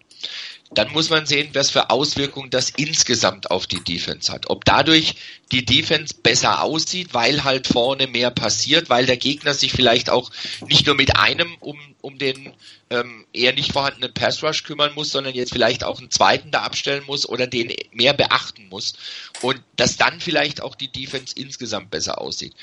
dann muss man sehen, was für Auswirkungen das insgesamt auf die Defense hat. Ob dadurch die Defense besser aussieht, weil halt vorne mehr passiert, weil der Gegner sich vielleicht auch nicht nur mit einem um, um den ähm, eher nicht vorhandenen Pass Rush kümmern muss, sondern jetzt vielleicht auch einen zweiten da abstellen muss oder den mehr beachten muss und dass dann vielleicht auch die Defense insgesamt besser aussieht.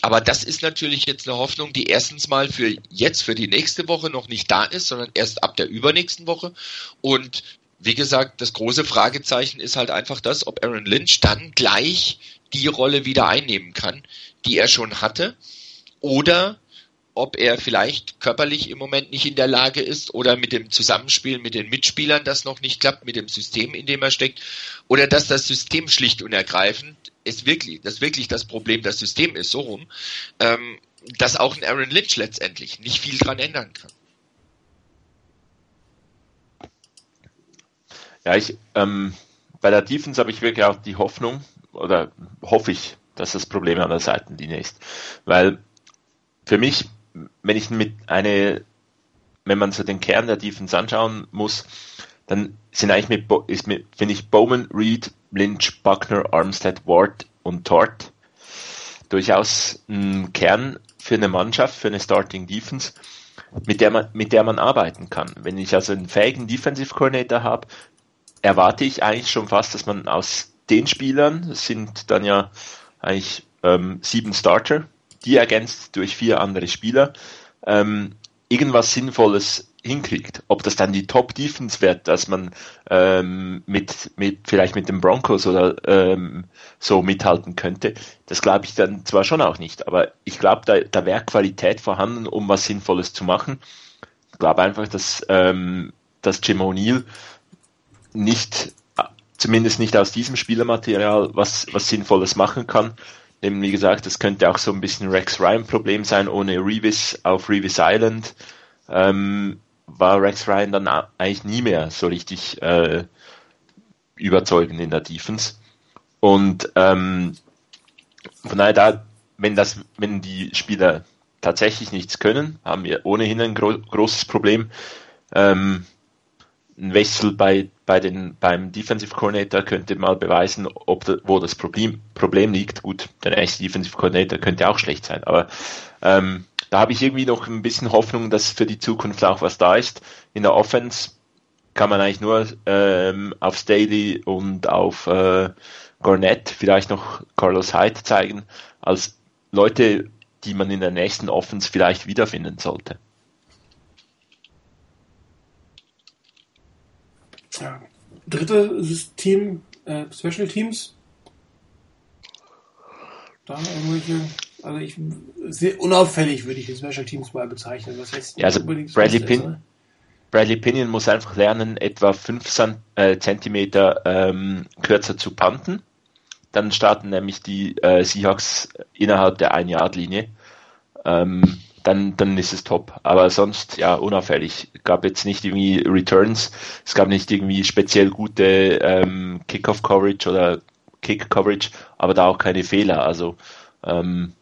Aber das ist natürlich jetzt eine Hoffnung, die erstens mal für jetzt, für die nächste Woche noch nicht da ist, sondern erst ab der übernächsten Woche und wie gesagt, das große Fragezeichen ist halt einfach das, ob Aaron Lynch dann gleich die Rolle wieder einnehmen kann, die er schon hatte, oder ob er vielleicht körperlich im Moment nicht in der Lage ist oder mit dem Zusammenspiel mit den Mitspielern das noch nicht klappt, mit dem System, in dem er steckt, oder dass das System schlicht und ergreifend ist wirklich, das wirklich das Problem das System ist, so rum, ähm, dass auch ein Aaron Lynch letztendlich nicht viel dran ändern kann. Ja, ich, ähm, bei der Defense habe ich wirklich auch die Hoffnung, oder hoffe ich, dass das Problem an der Seitenlinie ist. Weil für mich, wenn ich mit eine, wenn man so den Kern der Defense anschauen muss, dann sind eigentlich mit, ist mit, finde ich, Bowman, Reed, Lynch, Buckner, Armstead, Ward und Tort durchaus ein Kern für eine Mannschaft, für eine Starting Defense, mit der man, mit der man arbeiten kann. Wenn ich also einen fähigen Defensive Coordinator habe, erwarte ich eigentlich schon fast, dass man aus den Spielern, das sind dann ja eigentlich ähm, sieben Starter, die ergänzt durch vier andere Spieler, ähm, irgendwas Sinnvolles hinkriegt. Ob das dann die Top Defense wird, dass man ähm, mit, mit vielleicht mit den Broncos oder ähm, so mithalten könnte, das glaube ich dann zwar schon auch nicht, aber ich glaube, da, da wäre Qualität vorhanden, um was Sinnvolles zu machen. Ich glaube einfach, dass, ähm, dass Jim O'Neill nicht, zumindest nicht aus diesem Spielermaterial, was, was Sinnvolles machen kann. Eben wie gesagt, das könnte auch so ein bisschen Rex Ryan Problem sein, ohne Revis auf Revis Island. Ähm, war Rex Ryan dann eigentlich nie mehr so richtig äh, überzeugend in der Defense. Und ähm, von daher, da, wenn das, wenn die Spieler tatsächlich nichts können, haben wir ohnehin ein gro großes Problem. Ähm, ein Wechsel bei, bei den, beim Defensive Coordinator könnte mal beweisen, ob da, wo das Problem, Problem liegt. Gut, der nächste Defensive Coordinator könnte auch schlecht sein, aber ähm, da habe ich irgendwie noch ein bisschen Hoffnung, dass für die Zukunft auch was da ist. In der Offense kann man eigentlich nur ähm, auf Staley und auf äh, Garnett, vielleicht noch Carlos Hyde zeigen, als Leute, die man in der nächsten Offense vielleicht wiederfinden sollte. Ja. Dritte Team, äh, Special Teams. Da irgendwelche, also ich sehr unauffällig würde ich die Special Teams mal bezeichnen. Was jetzt ja, also Bradley, Pin, ist, ne? Bradley Pinion muss einfach lernen, etwa 5 äh, Zentimeter ähm, kürzer zu panten. Dann starten nämlich die äh, Seahawks innerhalb der 1-Yard-Linie. Ähm, dann, dann ist es top. Aber sonst, ja, unauffällig. Gab jetzt nicht irgendwie Returns, es gab nicht irgendwie speziell gute ähm, Kickoff-Coverage oder Kick-Coverage, aber da auch keine Fehler. Also ähm,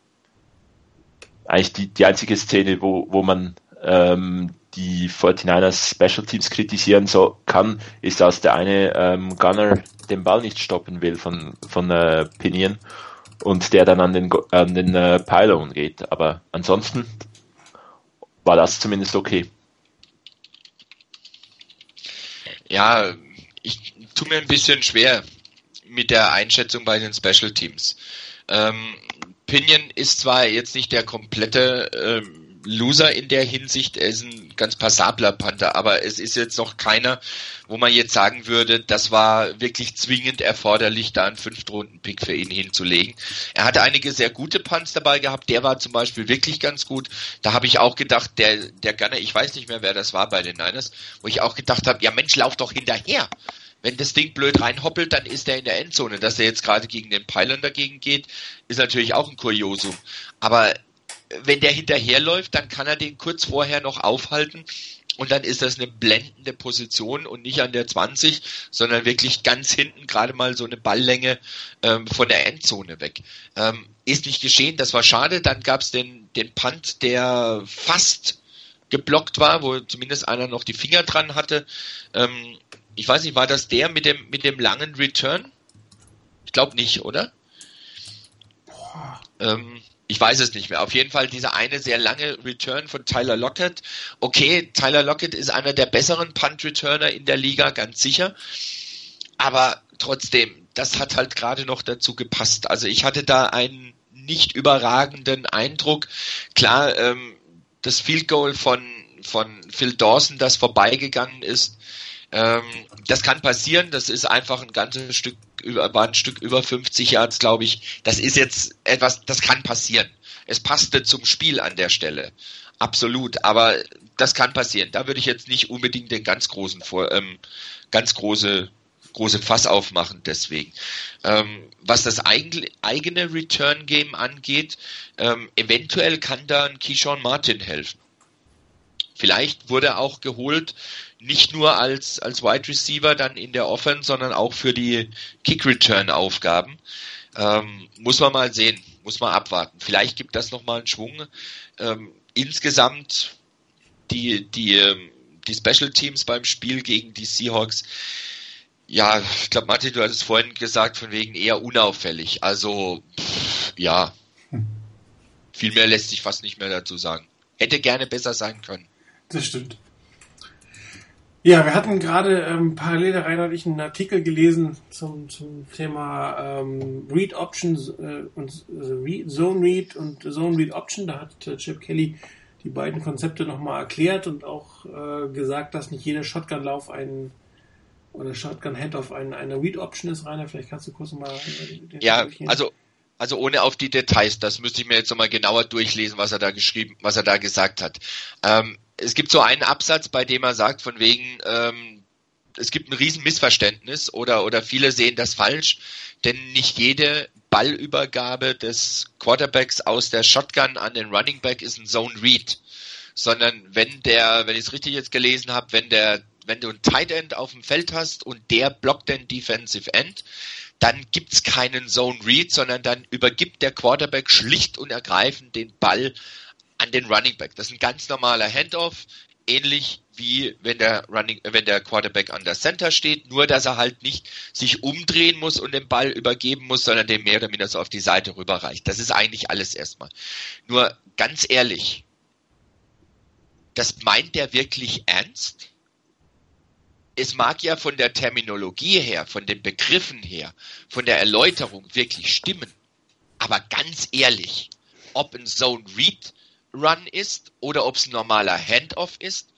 eigentlich die, die einzige Szene, wo, wo man ähm, die 49ers Special Teams kritisieren so kann, ist, dass der eine ähm, Gunner den Ball nicht stoppen will von, von äh, Pinion und der dann an den, an den äh, Pylon geht. Aber ansonsten war das zumindest okay. Ja, ich tue mir ein bisschen schwer mit der Einschätzung bei den Special Teams. Ähm, Pinion ist zwar jetzt nicht der komplette ähm, Loser in der Hinsicht. Er ist ein ganz passabler Panther, aber es ist jetzt noch keiner, wo man jetzt sagen würde, das war wirklich zwingend erforderlich, da einen Fünftrunden-Pick für ihn hinzulegen. Er hatte einige sehr gute Punts dabei gehabt. Der war zum Beispiel wirklich ganz gut. Da habe ich auch gedacht, der, der Gunner, ich weiß nicht mehr, wer das war bei den Niners, wo ich auch gedacht habe, ja Mensch, lauf doch hinterher wenn das Ding blöd reinhoppelt, dann ist er in der Endzone. Dass er jetzt gerade gegen den Pylon dagegen geht, ist natürlich auch ein Kuriosum. Aber wenn der hinterherläuft, dann kann er den kurz vorher noch aufhalten und dann ist das eine blendende Position und nicht an der 20, sondern wirklich ganz hinten, gerade mal so eine Balllänge ähm, von der Endzone weg. Ähm, ist nicht geschehen, das war schade. Dann gab es den, den Punt, der fast geblockt war, wo zumindest einer noch die Finger dran hatte. Ähm, ich weiß nicht, war das der mit dem, mit dem langen Return? Ich glaube nicht, oder? Ähm, ich weiß es nicht mehr. Auf jeden Fall dieser eine sehr lange Return von Tyler Lockett. Okay, Tyler Lockett ist einer der besseren Punt-Returner in der Liga, ganz sicher. Aber trotzdem, das hat halt gerade noch dazu gepasst. Also ich hatte da einen nicht überragenden Eindruck. Klar, ähm, das Field Goal von, von Phil Dawson, das vorbeigegangen ist, ähm, das kann passieren. Das ist einfach ein ganzes Stück über, war ein Stück über 50 Yards, glaube ich. Das ist jetzt etwas, das kann passieren. Es passte zum Spiel an der Stelle. Absolut. Aber das kann passieren. Da würde ich jetzt nicht unbedingt den ganz großen, ähm, ganz große, große Fass aufmachen deswegen. Ähm, was das eigene Return Game angeht, ähm, eventuell kann da ein Keyshawn Martin helfen. Vielleicht wurde er auch geholt, nicht nur als, als Wide Receiver dann in der Offense, sondern auch für die Kick-Return-Aufgaben. Ähm, muss man mal sehen, muss man abwarten. Vielleicht gibt das nochmal einen Schwung. Ähm, insgesamt die, die, ähm, die Special Teams beim Spiel gegen die Seahawks, ja, ich glaube, Martin, du hattest vorhin gesagt, von wegen eher unauffällig. Also, pff, ja, hm. viel mehr lässt sich fast nicht mehr dazu sagen. Hätte gerne besser sein können. Das stimmt. Ja, wir hatten gerade ähm, parallel da rein ich einen Artikel gelesen zum, zum Thema ähm, Read Options äh, und äh, Zone Read und Zone Read Option. Da hat äh, Chip Kelly die beiden Konzepte nochmal erklärt und auch äh, gesagt, dass nicht jeder Shotgun-Lauf ein oder Shotgun-Handoff ein, eine Read Option ist, Rainer. Vielleicht kannst du kurz mal den Ja, also also ohne auf die Details, das müsste ich mir jetzt nochmal genauer durchlesen, was er da geschrieben, was er da gesagt hat. Ähm, es gibt so einen Absatz, bei dem er sagt, von wegen, ähm, es gibt ein riesen Missverständnis oder, oder viele sehen das falsch, denn nicht jede Ballübergabe des Quarterbacks aus der Shotgun an den Running Back ist ein Zone Read, sondern wenn der, wenn ich es richtig jetzt gelesen habe, wenn der, wenn du ein Tight End auf dem Feld hast und der blockt den Defensive End, dann gibt's keinen Zone Read, sondern dann übergibt der Quarterback schlicht und ergreifend den Ball an den Running Back. Das ist ein ganz normaler Handoff, ähnlich wie wenn der Running, wenn der Quarterback an der Center steht, nur dass er halt nicht sich umdrehen muss und den Ball übergeben muss, sondern den mehr oder minder so auf die Seite rüberreicht. Das ist eigentlich alles erstmal. Nur ganz ehrlich, das meint der wirklich ernst? Es mag ja von der Terminologie her, von den Begriffen her, von der Erläuterung wirklich stimmen. Aber ganz ehrlich, ob ein Zone Read Run ist oder ob es ein normaler Handoff ist.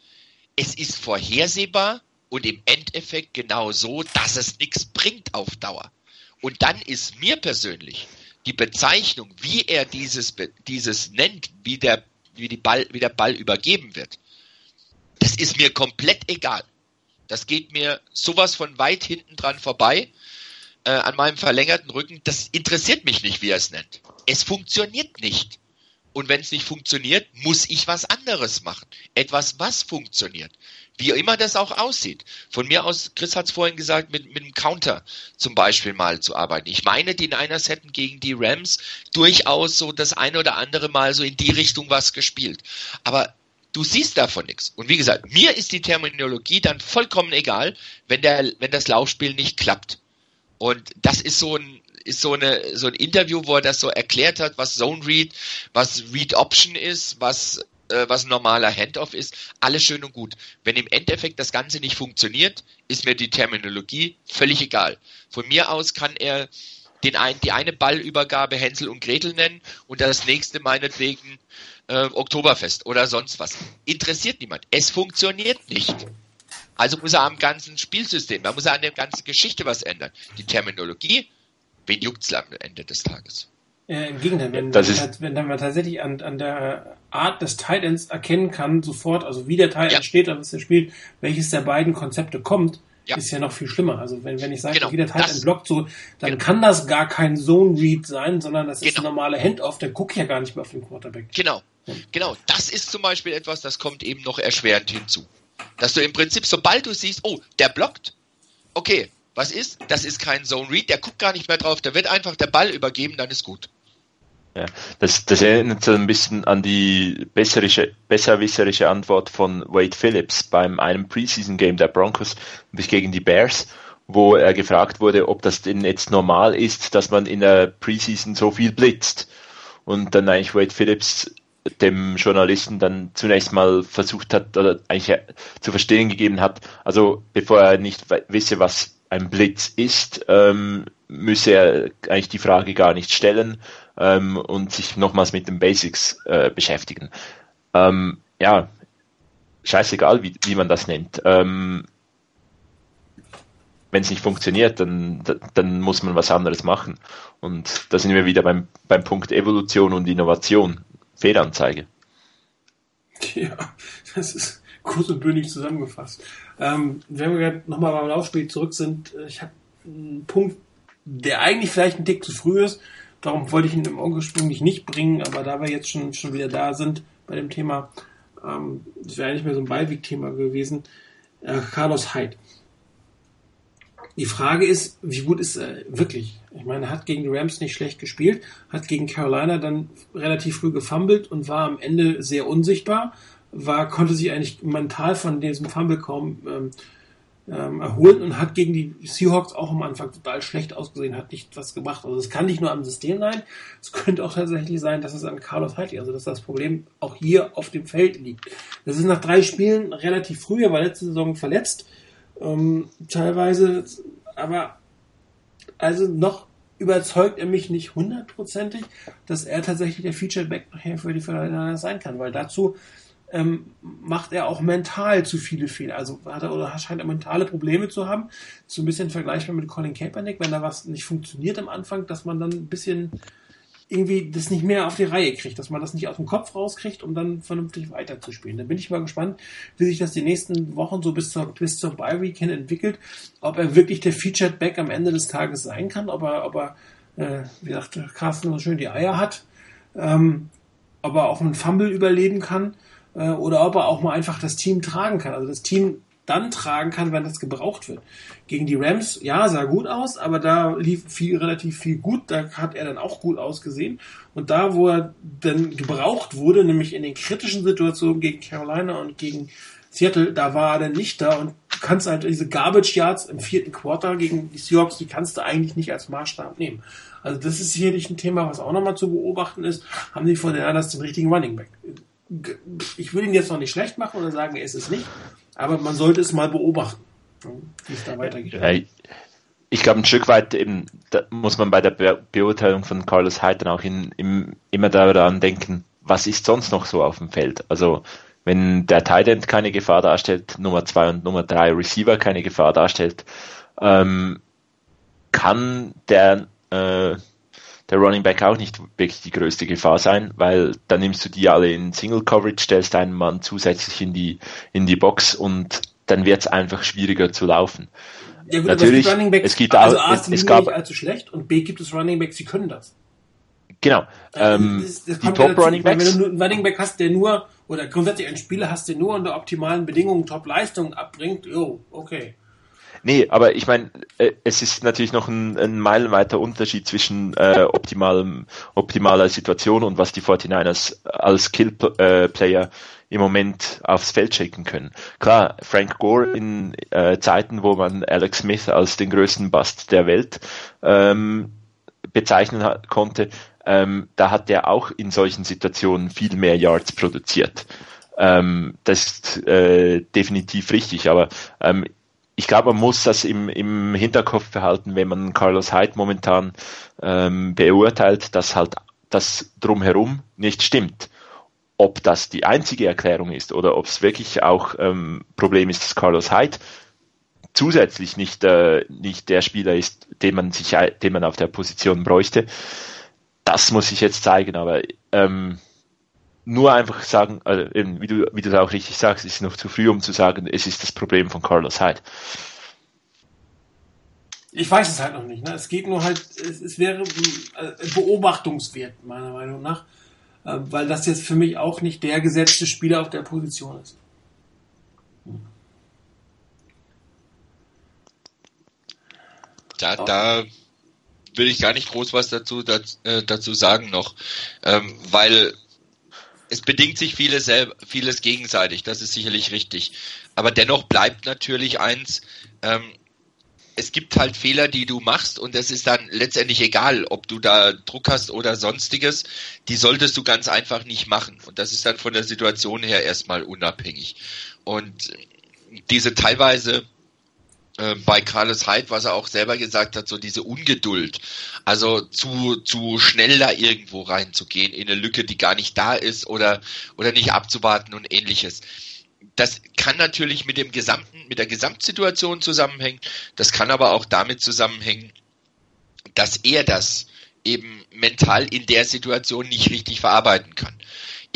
Es ist vorhersehbar und im Endeffekt genau so, dass es nichts bringt auf Dauer. Und dann ist mir persönlich die Bezeichnung, wie er dieses, dieses nennt, wie der, wie, die Ball, wie der Ball übergeben wird, das ist mir komplett egal. Das geht mir sowas von weit hinten dran vorbei äh, an meinem verlängerten Rücken. Das interessiert mich nicht, wie er es nennt. Es funktioniert nicht. Und wenn es nicht funktioniert, muss ich was anderes machen. Etwas, was funktioniert. Wie immer das auch aussieht. Von mir aus, Chris hat es vorhin gesagt, mit, mit einem Counter zum Beispiel mal zu arbeiten. Ich meine, die Niners hätten gegen die Rams durchaus so das eine oder andere Mal so in die Richtung was gespielt. Aber du siehst davon nichts. Und wie gesagt, mir ist die Terminologie dann vollkommen egal, wenn der, wenn das Laufspiel nicht klappt. Und das ist so ein, ist so eine, so ein Interview, wo er das so erklärt hat, was Zone Read, was Read Option ist, was, äh, was ein normaler Handoff ist. Alles schön und gut. Wenn im Endeffekt das Ganze nicht funktioniert, ist mir die Terminologie völlig egal. Von mir aus kann er den ein, die eine Ballübergabe Hänsel und Gretel nennen und das nächste meinetwegen äh, Oktoberfest oder sonst was. Interessiert niemand. Es funktioniert nicht. Also muss er am ganzen Spielsystem, da muss er an der ganzen Geschichte was ändern. Die Terminologie, wen juckt's am Ende des Tages? Äh, Im Gegenteil, wenn, Das wenn, ist- wenn, wenn man tatsächlich an, an der Art des Titans erkennen kann, sofort, also wie der Titan Ja. steht und was er spielt, welches der beiden Konzepte kommt, Ja. ist ja noch viel schlimmer. Also wenn, wenn ich sage, Genau, wie der Titan das- blockt so, dann Genau. kann das gar kein Zone Read sein, sondern das ist Genau. ein normaler Handoff, der guckt ja gar nicht mehr auf den Quarterback. Genau. Genau. Das ist zum Beispiel etwas, das kommt eben noch erschwerend hinzu. Dass du im Prinzip, sobald du siehst, oh, der blockt, okay, was ist? Das ist kein Zone Read, der guckt gar nicht mehr drauf, der wird einfach der Ball übergeben, dann ist gut. Ja, das, das erinnert so ein bisschen an die besserische, besserwisserische Antwort von Wade Phillips beim einem Preseason-Game der Broncos gegen die Bears, wo er gefragt wurde, ob das denn jetzt normal ist, dass man in der Preseason so viel blitzt. Und dann eigentlich Wade Phillips dem Journalisten dann zunächst mal versucht hat, oder eigentlich zu verstehen gegeben hat, also bevor er nicht wisse, was ein Blitz ist, ähm, müsse er eigentlich die Frage gar nicht stellen ähm, und sich nochmals mit den Basics äh, beschäftigen. Ähm, ja, scheißegal, wie, wie man das nennt. Ähm, Wenn es nicht funktioniert, dann, dann muss man was anderes machen. Und da sind wir wieder beim, beim Punkt Evolution und Innovation. Fehlanzeige. Ja, das ist kurz und bündig zusammengefasst. Ähm, wenn wir gerade nochmal beim Laufspiel zurück sind, äh, ich habe einen Punkt, der eigentlich vielleicht ein Tick zu früh ist. Darum wollte ich ihn im ursprünglich nicht bringen, aber da wir jetzt schon, schon wieder da sind bei dem Thema, ähm, das wäre eigentlich mehr so ein Beiweg-Thema gewesen, äh, Carlos Hyde. Die Frage ist, wie gut ist er wirklich? Ich meine, er hat gegen die Rams nicht schlecht gespielt, hat gegen Carolina dann relativ früh gefummelt und war am Ende sehr unsichtbar, war, konnte sich eigentlich mental von diesem Fumble kaum ähm, ähm, erholen und hat gegen die Seahawks auch am Anfang total schlecht ausgesehen, hat nicht was gemacht. Also es kann nicht nur am System sein, es könnte auch tatsächlich sein, dass es an Carlos Hyde also dass das Problem auch hier auf dem Feld liegt. Das ist nach drei Spielen relativ früh, er war letzte Saison verletzt, ähm, teilweise, aber also noch überzeugt er mich nicht hundertprozentig, dass er tatsächlich der Featured Back nachher für die Verteidiger sein kann, weil dazu ähm, macht er auch mental zu viele Fehler. Also hat er oder scheint er mentale Probleme zu haben. So ein bisschen vergleichbar mit Colin Kaepernick, wenn da was nicht funktioniert am Anfang, dass man dann ein bisschen irgendwie das nicht mehr auf die Reihe kriegt, dass man das nicht aus dem Kopf rauskriegt, um dann vernünftig weiterzuspielen. Da bin ich mal gespannt, wie sich das die nächsten Wochen so bis zur, bis zur Bye Week hin entwickelt, ob er wirklich der Featured Back am Ende des Tages sein kann, ob er, ob er, äh, wie sagt Carsten so schön, die Eier hat, ähm, ob er auch einen Fumble überleben kann, äh, oder ob er auch mal einfach das Team tragen kann. Also das Team dann tragen kann, wenn das gebraucht wird. Gegen die Rams, ja, sah gut aus, aber da lief viel, relativ viel gut. Da hat er dann auch gut ausgesehen. Und da, wo er dann gebraucht wurde, nämlich in den kritischen Situationen gegen Carolina und gegen Seattle, da war er dann nicht da und du kannst halt diese Garbage Yards im vierten Quarter gegen die Seahawks, die kannst du eigentlich nicht als Maßstab nehmen. Also das ist sicherlich ein Thema, was auch nochmal zu beobachten ist. Haben die von den Niners den richtigen Running Back? Ich will ihn jetzt noch nicht schlecht machen oder sagen, er ist es nicht, aber man sollte es mal beobachten, wie es da weitergeht. Ja, ich- glaube, ein Stück weit eben, muss man bei der Be Beurteilung von Carlos Hyde dann auch in, im, immer daran denken, was ist sonst noch so auf dem Feld? Also, wenn der Tight End keine Gefahr darstellt, Nummer zwei und Nummer drei Receiver keine Gefahr darstellt, ähm, kann der, äh, der Running Back auch nicht wirklich die größte Gefahr sein, weil dann nimmst du die alle in Single Coverage, stellst einen Mann zusätzlich in die, in die Box und dann wird es einfach schwieriger zu laufen. Ja, gut, Natürlich, aber es gibt Running Backs, es gibt also auch- A, es- sind es gab- nicht allzu schlecht und B gibt es Running Backs, die können das. Genau. Ähm, das, das die Top Running Backs. Wenn du einen Running Back hast, der nur, oder grundsätzlich einen Spieler hast, der nur unter optimalen Bedingungen Top-Leistungen abbringt, jo, okay. Nee, aber ich meine, äh, es ist natürlich noch ein, ein meilenweiter Unterschied zwischen äh, optimalem, optimaler Situation und was die 49ers als Skill-Player äh, im Moment aufs Feld schicken können. Klar, Frank Gore in äh, Zeiten, wo man Alex Smith als den größten Bust der Welt ähm, bezeichnen hat, konnte, ähm, da hat er auch in solchen Situationen viel mehr Yards produziert. Ähm, das ist äh, definitiv richtig, aber ähm, ich glaube, man muss das im, im Hinterkopf behalten, wenn man Carlos Hyde momentan ähm, beurteilt, dass halt das drumherum nicht stimmt. Ob das die einzige Erklärung ist oder ob es wirklich auch ähm, Problem ist, dass Carlos Hyde zusätzlich nicht, äh, nicht der Spieler ist, den man sich, den man auf der Position bräuchte. Das muss ich jetzt zeigen, aber ähm, nur einfach sagen, also eben, wie du, wie du auch richtig sagst, ist noch zu früh, um zu sagen, es ist das Problem von Carlos Hyde. Ich weiß es halt noch nicht. Ne? Es geht nur halt, es, es wäre äh, beobachtungswert, meiner Meinung nach, äh, weil das jetzt für mich auch nicht der gesetzte Spieler auf der Position ist. Da, da will ich gar nicht groß was dazu, dazu, äh, dazu sagen noch, ähm, weil es bedingt sich vieles, vieles gegenseitig, das ist sicherlich richtig. Aber dennoch bleibt natürlich eins, ähm, es gibt halt Fehler, die du machst und es ist dann letztendlich egal, ob du da Druck hast oder sonstiges, die solltest du ganz einfach nicht machen. Und das ist dann von der Situation her erstmal unabhängig. Und diese teilweise bei Carlos Hyde, was er auch selber gesagt hat, so diese Ungeduld. Also zu, zu schnell da irgendwo reinzugehen in eine Lücke, die gar nicht da ist oder, oder nicht abzuwarten und ähnliches. Das kann natürlich mit dem gesamten, mit der Gesamtsituation zusammenhängen. Das kann aber auch damit zusammenhängen, dass er das eben mental in der Situation nicht richtig verarbeiten kann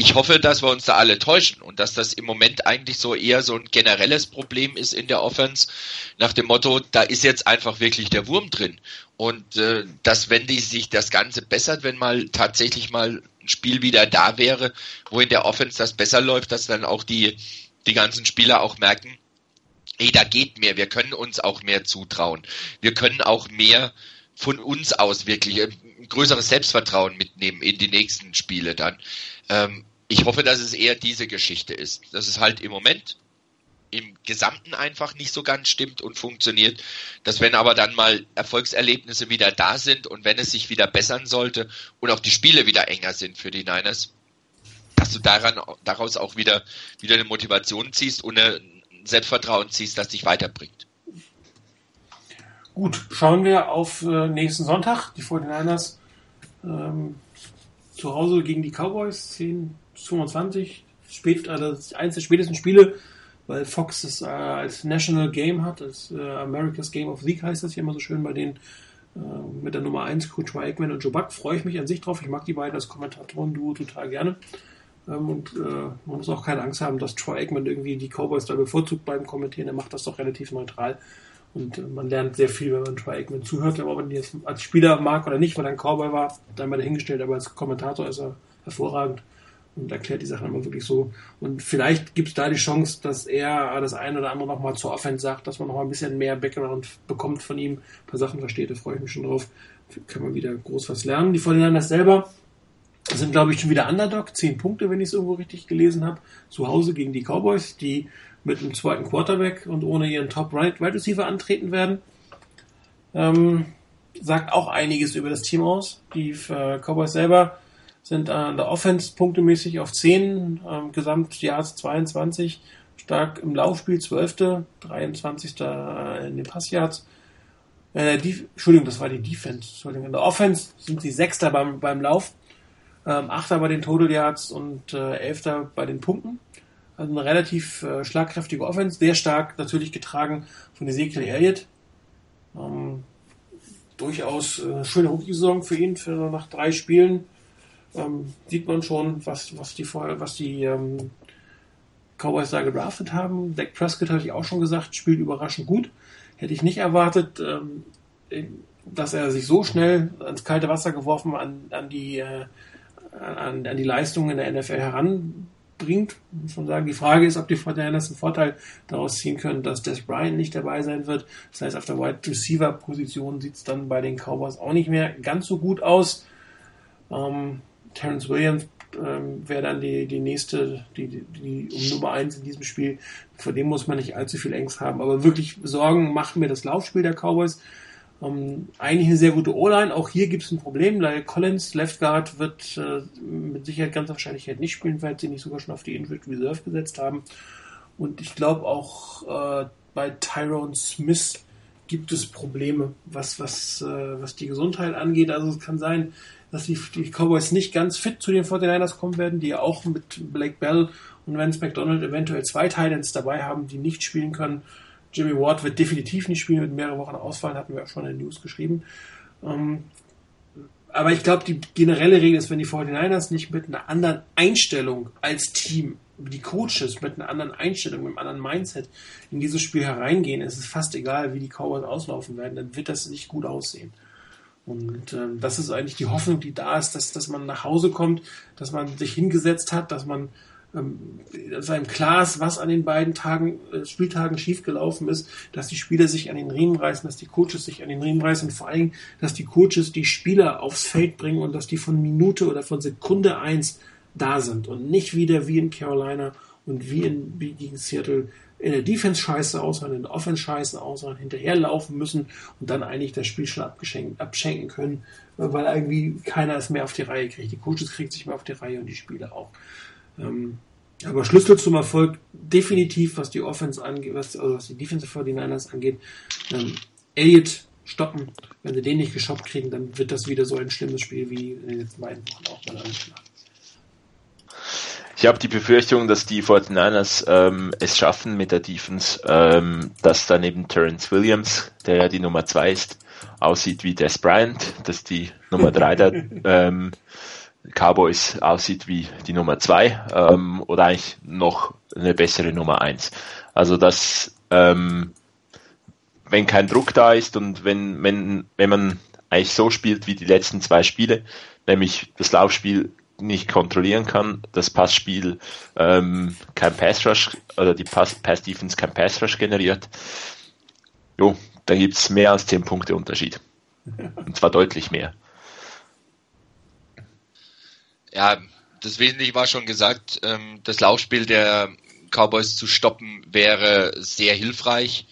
ich hoffe, dass wir uns da alle täuschen und dass das im Moment eigentlich so eher so ein generelles Problem ist in der Offense, nach dem Motto, da ist jetzt einfach wirklich der Wurm drin. Und äh, dass wenn die sich das Ganze bessert, wenn mal tatsächlich mal ein Spiel wieder da wäre, wo in der Offense das besser läuft, dass dann auch die, die ganzen Spieler auch merken, ey, da geht mehr, wir können uns auch mehr zutrauen. Wir können auch mehr von uns aus wirklich ein größeres Selbstvertrauen mitnehmen in die nächsten Spiele dann. Ähm, ich hoffe, dass es eher diese Geschichte ist. Dass es halt im Moment im Gesamten einfach nicht so ganz stimmt und funktioniert. Dass wenn aber dann mal Erfolgserlebnisse wieder da sind und wenn es sich wieder bessern sollte und auch die Spiele wieder enger sind für die Niners, dass du daran, daraus auch wieder, wieder eine Motivation ziehst und ein Selbstvertrauen ziehst, das dich weiterbringt. Gut, schauen wir auf äh, nächsten Sonntag. Die 49ers ähm, zu Hause gegen die Cowboys, 10 25, spät, also eins der spätesten Spiele, weil Fox es äh, als National Game hat, als äh, America's Game of Week heißt das hier immer so schön bei denen äh, mit der Nummer 1 Coach Aikman und Joe Buck. Freue ich mich an sich drauf. Ich mag die beiden als Kommentatoren-Duo total gerne. Ähm, und äh, man muss auch keine Angst haben, dass Troy Aikman irgendwie die Cowboys da bevorzugt beim Kommentieren. Er macht das doch relativ neutral. Und äh, man lernt sehr viel, wenn man Troy Aikman zuhört. Aber ob man ihn jetzt als Spieler mag oder nicht, weil er ein Cowboy war, dann mal dahingestellt. Aber als Kommentator ist er hervorragend und erklärt die Sachen immer wirklich so. Und vielleicht gibt es da die Chance, dass er das eine oder andere nochmal zur Offense sagt, dass man noch mal ein bisschen mehr Background bekommt von ihm, ein paar Sachen versteht, da freue ich mich schon drauf. Kann man wieder groß was lernen. Die Vollenders selber sind, glaube ich, schon wieder Underdog. Zehn Punkte, wenn ich es irgendwo richtig gelesen habe. Zu Hause gegen die Cowboys, die mit einem zweiten Quarterback und ohne ihren Top Right Wide Receiver antreten werden. Ähm, sagt auch einiges über das Team aus. Die äh, Cowboys selber sind an der Offense punktemäßig auf 10, ähm, Gesamtjahrs 22, stark im Laufspiel 12., 23. Äh, in den Passyards. Äh, Entschuldigung, das war die Defense. Entschuldigung. In der Offense sind sie Sechster beim, beim Lauf, ähm, Achter bei den Total Yards und äh, Elfter bei den Punkten. Also eine relativ äh, schlagkräftige Offense, sehr stark natürlich getragen von Ezekiel Elliott. Ähm, durchaus äh, schöne Rookie-Saison für ihn, für nach drei Spielen ähm, sieht man schon, was, was die, was die ähm, Cowboys da gedraftet haben. Dak Prescott hatte ich auch schon gesagt, spielt überraschend gut. Hätte ich nicht erwartet. Ähm, dass er sich so schnell ans kalte Wasser geworfen an, an die äh, an, an die Leistungen in der NFL heranbringt, muss man sagen. Die Frage ist, ob die 49 einen Vorteil daraus ziehen können, dass Des Bryant nicht dabei sein wird. Das heißt, auf der Wide Receiver Position sieht es dann bei den Cowboys auch nicht mehr ganz so gut aus. Ähm, Terrence Williams ähm, wäre dann die, die nächste, die, die, die um Nummer eins in diesem Spiel. Vor dem muss man nicht allzu viel Angst haben. Aber wirklich Sorgen macht mir das Laufspiel der Cowboys. Ähm, eigentlich eine sehr gute O-Line. Auch hier gibt es ein Problem. Lyle Collins, Left Guard, wird äh, mit Sicherheit ganz wahrscheinlich nicht spielen, weil sie nicht sogar schon auf die Injured Reserve gesetzt haben. Und ich glaube auch äh, bei Tyrone Smith gibt es Probleme, was, was, äh, was die Gesundheit angeht. Also es kann sein, dass die, die Cowboys nicht ganz fit zu den 49ers kommen werden, die ja auch mit Blake Bell und Vance McDonald eventuell zwei Titans dabei haben, die nicht spielen können. Jimmy Ward wird definitiv nicht spielen, wird mehrere Wochen ausfallen, hatten wir auch schon in den News geschrieben. Ähm, aber ich glaube, die generelle Regel ist, wenn die 49ers nicht mit einer anderen Einstellung als Team, die Coaches mit einer anderen Einstellung, mit einem anderen Mindset in dieses Spiel hereingehen, ist es fast egal, wie die Cowboys auslaufen werden, dann wird das nicht gut aussehen. Und äh, das ist eigentlich die Hoffnung, die da ist, dass, dass man nach Hause kommt, dass man sich hingesetzt hat, dass man ähm, seinem klar ist, was an den beiden Tagen, äh, Spieltagen schiefgelaufen ist, dass die Spieler sich an den Riemen reißen, dass die Coaches sich an den Riemen reißen und vor allem, dass die Coaches die Spieler aufs Feld bringen und dass die von Minute oder von Sekunde eins da sind und nicht wieder wie in Carolina und wie in wie gegen Seattle in der Defense scheiße aussehen, in der Offense scheiße aussehen, hinterherlaufen müssen und dann eigentlich das Spiel schon abschenken können, weil irgendwie keiner es mehr auf die Reihe kriegt. Die Coaches kriegen sich mehr auf die Reihe und die Spieler auch. Ähm, aber Schlüssel zum Erfolg definitiv, was die Offense angeht, was, also was die Defensive 49ers angeht. Ähm, Elliott stoppen. Wenn sie den nicht geshoppt kriegen, dann wird das wieder so ein schlimmes Spiel wie in den letzten beiden Wochen auch mal angeschlagen. Ich habe die Befürchtung, dass die 49ers ähm, es schaffen mit der Defense, ähm, dass dann eben Terrence Williams, der ja die Nummer 2 ist, aussieht wie Des Bryant, dass die Nummer 3 der [laughs] ähm, Cowboys aussieht wie die Nummer 2 ähm, oder eigentlich noch eine bessere Nummer 1. Also dass ähm, wenn kein Druck da ist und wenn, wenn, wenn man eigentlich so spielt wie die letzten zwei Spiele, nämlich das Laufspiel nicht kontrollieren kann, das Passspiel ähm, kein Pass Rush oder die Pass, Pass Defense kein Pass Rush generiert, jo, da gibt's mehr als 10 Punkte Unterschied. Und zwar deutlich mehr. Ja, das Wesentliche war schon gesagt, ähm, das Laufspiel der Cowboys zu stoppen wäre sehr hilfreich.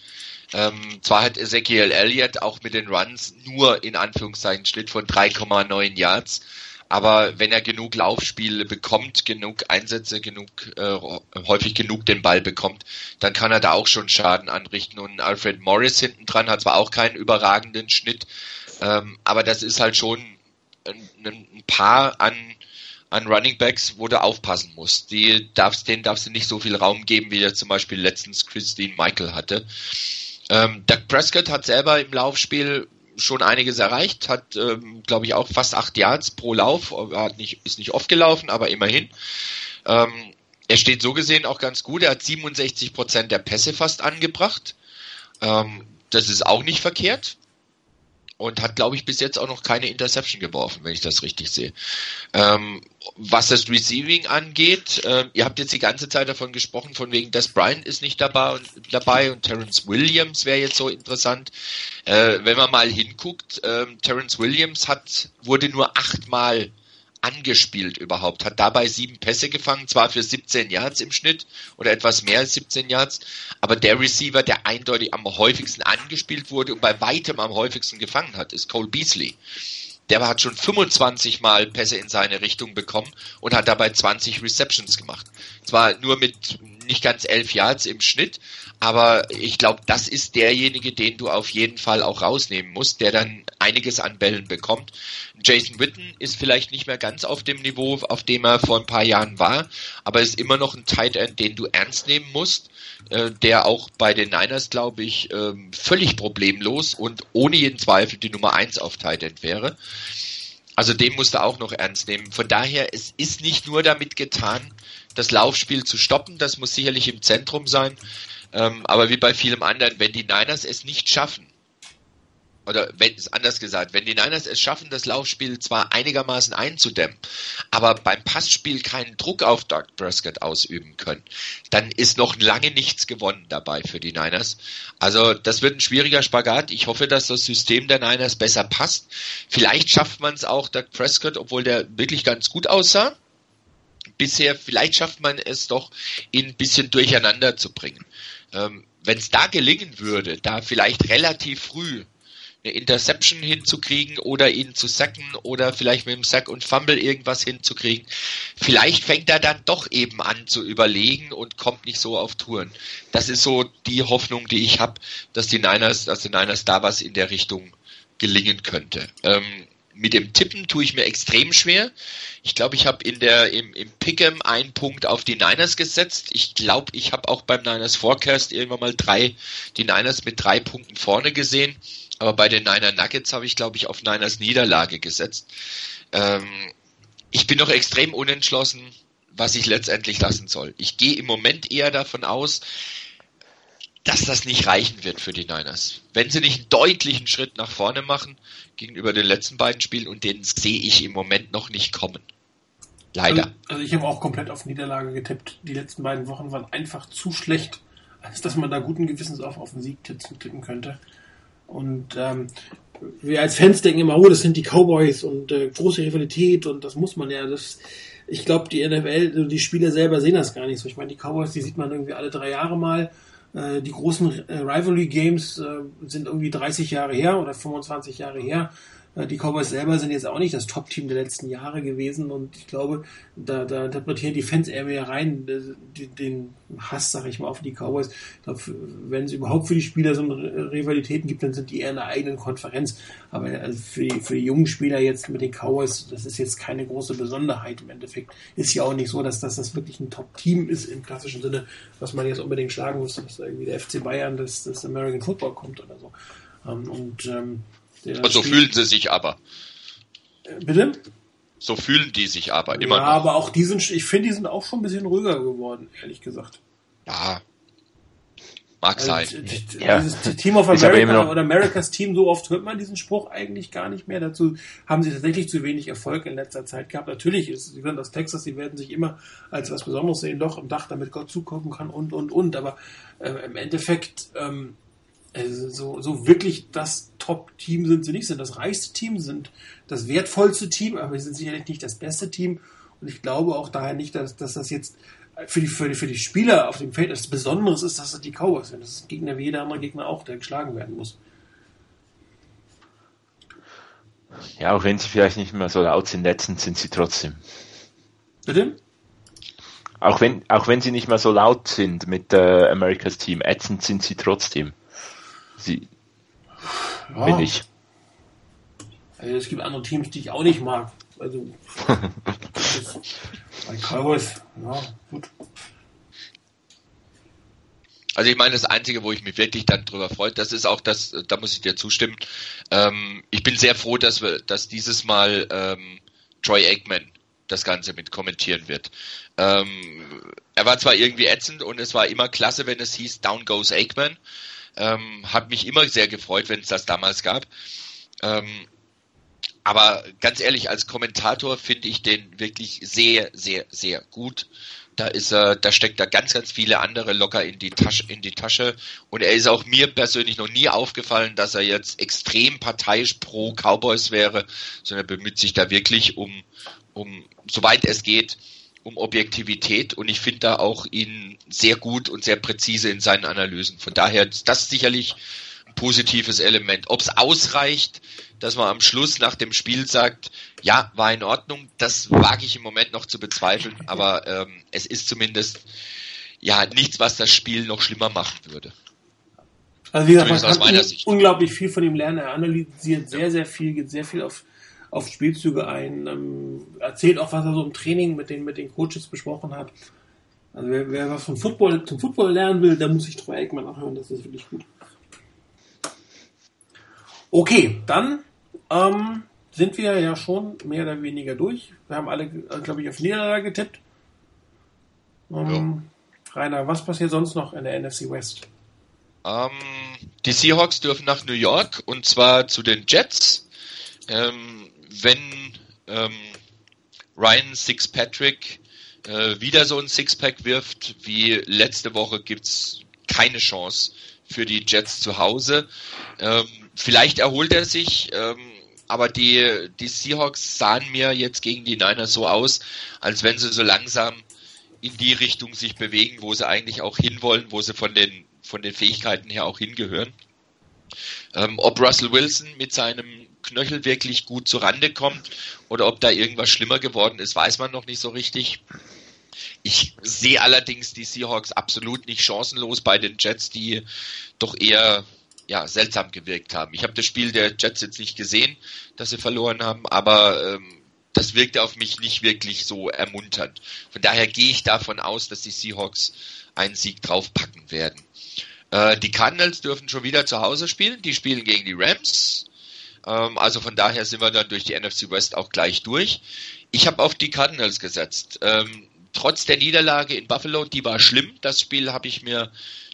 Ähm, zwar hat Ezekiel Elliott auch mit den Runs nur in Anführungszeichen Schnitt von 3,9 Yards. Aber wenn er genug Laufspiele bekommt, genug Einsätze, genug äh, häufig genug den Ball bekommt, dann kann er da auch schon Schaden anrichten. Und Alfred Morris hinten dran hat zwar auch keinen überragenden Schnitt, ähm, aber das ist halt schon ein, ein Paar an an Running Backs, wo du aufpassen musst. Die darfst, denen darfst du nicht so viel Raum geben, wie der zum Beispiel letztens Christine Michael hatte. Ähm, Doug Prescott hat selber im Laufspiel schon einiges erreicht, hat, ähm, glaube ich, auch fast acht Yards pro Lauf, er hat nicht, ist nicht oft gelaufen, aber immerhin. Ähm, er steht so gesehen auch ganz gut, er hat 67 Prozent der Pässe fast angebracht. Ähm, das ist auch nicht verkehrt und hat, glaube ich, bis jetzt auch noch keine Interception geworfen, wenn ich das richtig sehe. Ähm, was das Receiving angeht, äh, ihr habt jetzt die ganze Zeit davon gesprochen, von wegen, dass Brian ist nicht dabei und, dabei und Terence Williams wäre jetzt so interessant. Äh, wenn man mal hinguckt, äh, Terence Williams hat, wurde nur achtmal angespielt überhaupt, hat dabei sieben Pässe gefangen, zwar für 17 Yards im Schnitt oder etwas mehr als 17 Yards, aber der Receiver, der eindeutig am häufigsten angespielt wurde und bei weitem am häufigsten gefangen hat, ist Cole Beasley. Der hat schon 25 Mal Pässe in seine Richtung bekommen und hat dabei 20 Receptions gemacht. Zwar nur mit nicht ganz 11 Yards im Schnitt, aber ich glaube, das ist derjenige, den du auf jeden Fall auch rausnehmen musst, der dann einiges an Bällen bekommt. Jason Witten ist vielleicht nicht mehr ganz auf dem Niveau, auf dem er vor ein paar Jahren war, aber ist immer noch ein Tight End, den du ernst nehmen musst, äh, der auch bei den Niners, glaube ich, äh, völlig problemlos und ohne jeden Zweifel die Nummer eins auf Tight wäre. Also den musst du auch noch ernst nehmen. Von daher, es ist nicht nur damit getan, das Laufspiel zu stoppen, das muss sicherlich im Zentrum sein. Ähm, aber wie bei vielem anderen, wenn die Niners es nicht schaffen, oder wenn es anders gesagt, wenn die Niners es schaffen, das Laufspiel zwar einigermaßen einzudämmen, aber beim Passspiel keinen Druck auf Doug Prescott ausüben können, dann ist noch lange nichts gewonnen dabei für die Niners. Also das wird ein schwieriger Spagat. Ich hoffe, dass das System der Niners besser passt. Vielleicht schafft man es auch, Doug Prescott, obwohl der wirklich ganz gut aussah, bisher, vielleicht schafft man es doch, ihn ein bisschen durcheinander zu bringen. Ähm, Wenn es da gelingen würde, da vielleicht relativ früh eine Interception hinzukriegen oder ihn zu sacken oder vielleicht mit dem Sack und Fumble irgendwas hinzukriegen. Vielleicht fängt er dann doch eben an zu überlegen und kommt nicht so auf Touren. Das ist so die Hoffnung, die ich habe, dass die Niners, dass die Niners da was in der Richtung gelingen könnte. Ähm, mit dem Tippen tue ich mir extrem schwer. Ich glaube, ich habe in der im, im Pick'em einen Punkt auf die Niners gesetzt. Ich glaube, ich habe auch beim Niners Forecast irgendwann mal drei die Niners mit drei Punkten vorne gesehen. Aber bei den Niner Nuggets habe ich, glaube ich, auf Niners Niederlage gesetzt. Ähm, ich bin noch extrem unentschlossen, was ich letztendlich lassen soll. Ich gehe im Moment eher davon aus, dass das nicht reichen wird für die Niners. Wenn sie nicht einen deutlichen Schritt nach vorne machen gegenüber den letzten beiden Spielen und den sehe ich im Moment noch nicht kommen. Leider. Also, also ich habe auch komplett auf Niederlage getippt. Die letzten beiden Wochen waren einfach zu schlecht, als dass man da guten Gewissens auf, auf den Sieg tippen könnte. Und ähm, wir als Fans denken immer, oh, das sind die Cowboys und äh, große Rivalität und das muss man ja. Das, ich glaube, die NFL, also die Spieler selber sehen das gar nicht so. Ich meine, die Cowboys, die sieht man irgendwie alle drei Jahre mal äh, die großen äh, Rivalry Games äh, sind irgendwie 30 Jahre her oder 25 Jahre her. Äh, die Cowboys selber sind jetzt auch nicht das Top-Team der letzten Jahre gewesen und ich glaube, da, da interpretieren die Fans eher mehr rein, äh, den Hass, sag ich mal, auf die Cowboys. Ich glaube, wenn es überhaupt für die Spieler so Rivalitäten gibt, dann sind die eher in einer eigenen Konferenz. Aber also für, die, für die jungen Spieler jetzt mit den Cowboys, das ist jetzt keine große Besonderheit im Endeffekt. Ist ja auch nicht so, dass das, das wirklich ein Top-Team ist im klassischen Sinne, was man jetzt unbedingt schlagen muss, dass irgendwie der FC Bayern das, das American Football kommt oder so. Ähm, und ähm, und so fühlen sie sich aber. Bitte? So fühlen die sich aber immer ja, noch. aber auch die sind, ich finde, die sind auch schon ein bisschen ruhiger geworden, ehrlich gesagt. Ja. Mag Also, sein. Ja. Dieses Team of [laughs] America oder America's Team, so oft hört man diesen Spruch eigentlich gar nicht mehr. Dazu haben sie tatsächlich zu wenig Erfolg in letzter Zeit gehabt. Natürlich ist, sie sind aus Texas, sie werden sich immer als was Besonderes sehen, doch im Dach, damit Gott zugucken kann und, und, und. Aber äh, im Endeffekt, ähm, also so, so wirklich das Top-Team sind sie nicht, sind das reichste Team, sind das wertvollste Team, aber sie sind sicherlich nicht das beste Team. Und ich glaube auch daher nicht, dass, dass das jetzt für die, für, die, für die Spieler auf dem Feld das Besonderes ist, dass das die Cowboys sind. Das ist ein Gegner wie jeder andere Gegner auch, der geschlagen werden muss. Ja, auch wenn sie vielleicht nicht mehr so laut sind, ätzend sind sie trotzdem. Bitte? Auch wenn, auch wenn sie nicht mehr so laut sind mit äh, Americas Team, ätzend sind sie trotzdem. Sie, Ja. bin ich. Also es gibt andere Teams, die ich auch nicht mag. Also [laughs] bei Cowboys, ja, gut. Also ich meine, das Einzige, wo ich mich wirklich dann drüber freue, das ist auch das, da muss ich dir zustimmen. Ähm, ich bin sehr froh, dass wir, dass dieses Mal ähm, Troy Aikman das Ganze mit kommentieren wird. Ähm, er war zwar irgendwie ätzend und es war immer klasse, wenn es hieß Down goes Aikman. Ähm, hat mich immer sehr gefreut, wenn es das damals gab. Ähm, aber ganz ehrlich, als Kommentator finde ich den wirklich sehr, sehr, sehr gut. Da ist er, da steckt er ganz, ganz viele andere locker in die Tasche, in die Tasche. Und er ist auch mir persönlich noch nie aufgefallen, dass er jetzt extrem parteiisch pro Cowboys wäre, sondern er bemüht sich da wirklich um, um, soweit es geht, um Objektivität. Und ich finde da auch ihn sehr gut und sehr präzise in seinen Analysen. Von daher ist das sicherlich ein positives Element. Ob es ausreicht, dass man am Schluss nach dem Spiel sagt, ja, war in Ordnung, das wage ich im Moment noch zu bezweifeln, aber ähm, es ist zumindest ja nichts, was das Spiel noch schlimmer machen würde. Also wie gesagt, man kann unglaublich viel von ihm lernen. Er analysiert sehr, sehr viel, geht sehr viel auf, auf Spielzüge ein, ähm, erzählt auch, was er so im Training mit den, mit den Coaches besprochen hat. Also wer, wer was vom Football, zum Football lernen will, der muss sich Troy Aikman anhören, das ist wirklich gut. Okay, dann ähm, sind wir ja schon mehr oder weniger durch. Wir haben alle, glaube ich, auf Niederlage getippt. Ähm, Rainer, was passiert sonst noch in der NFC West? Ähm, Die Seahawks dürfen nach New York und zwar zu den Jets. Ähm, wenn ähm, Ryan Sixpatrick äh, wieder so ein Sixpack wirft wie letzte Woche, gibt's keine Chance für die Jets zu Hause. Ähm, vielleicht erholt er sich, ähm, aber die, die Seahawks sahen mir jetzt gegen die Niners so aus, als wenn sie so langsam in die Richtung sich bewegen, wo sie eigentlich auch hinwollen, wo sie von den, von den Fähigkeiten her auch hingehören. Ähm, ob Russell Wilson mit seinem Knöchel wirklich gut zurande kommt oder ob da irgendwas schlimmer geworden ist, weiß man noch nicht so richtig. Ich sehe allerdings die Seahawks absolut nicht chancenlos bei den Jets, die doch eher ja, seltsam gewirkt haben. Ich habe das Spiel der Jets jetzt nicht gesehen, dass sie verloren haben, aber ähm, das wirkte auf mich nicht wirklich so ermunternd. Von daher gehe ich davon aus, dass die Seahawks einen Sieg draufpacken werden. Äh, die Cardinals dürfen schon wieder zu Hause spielen. Die spielen gegen die Rams. Ähm, also von daher sind wir dann durch die NFC West auch gleich durch. Ich habe auf die Cardinals gesetzt. Ähm, trotz der Niederlage in Buffalo, die war schlimm. Das Spiel habe ich mir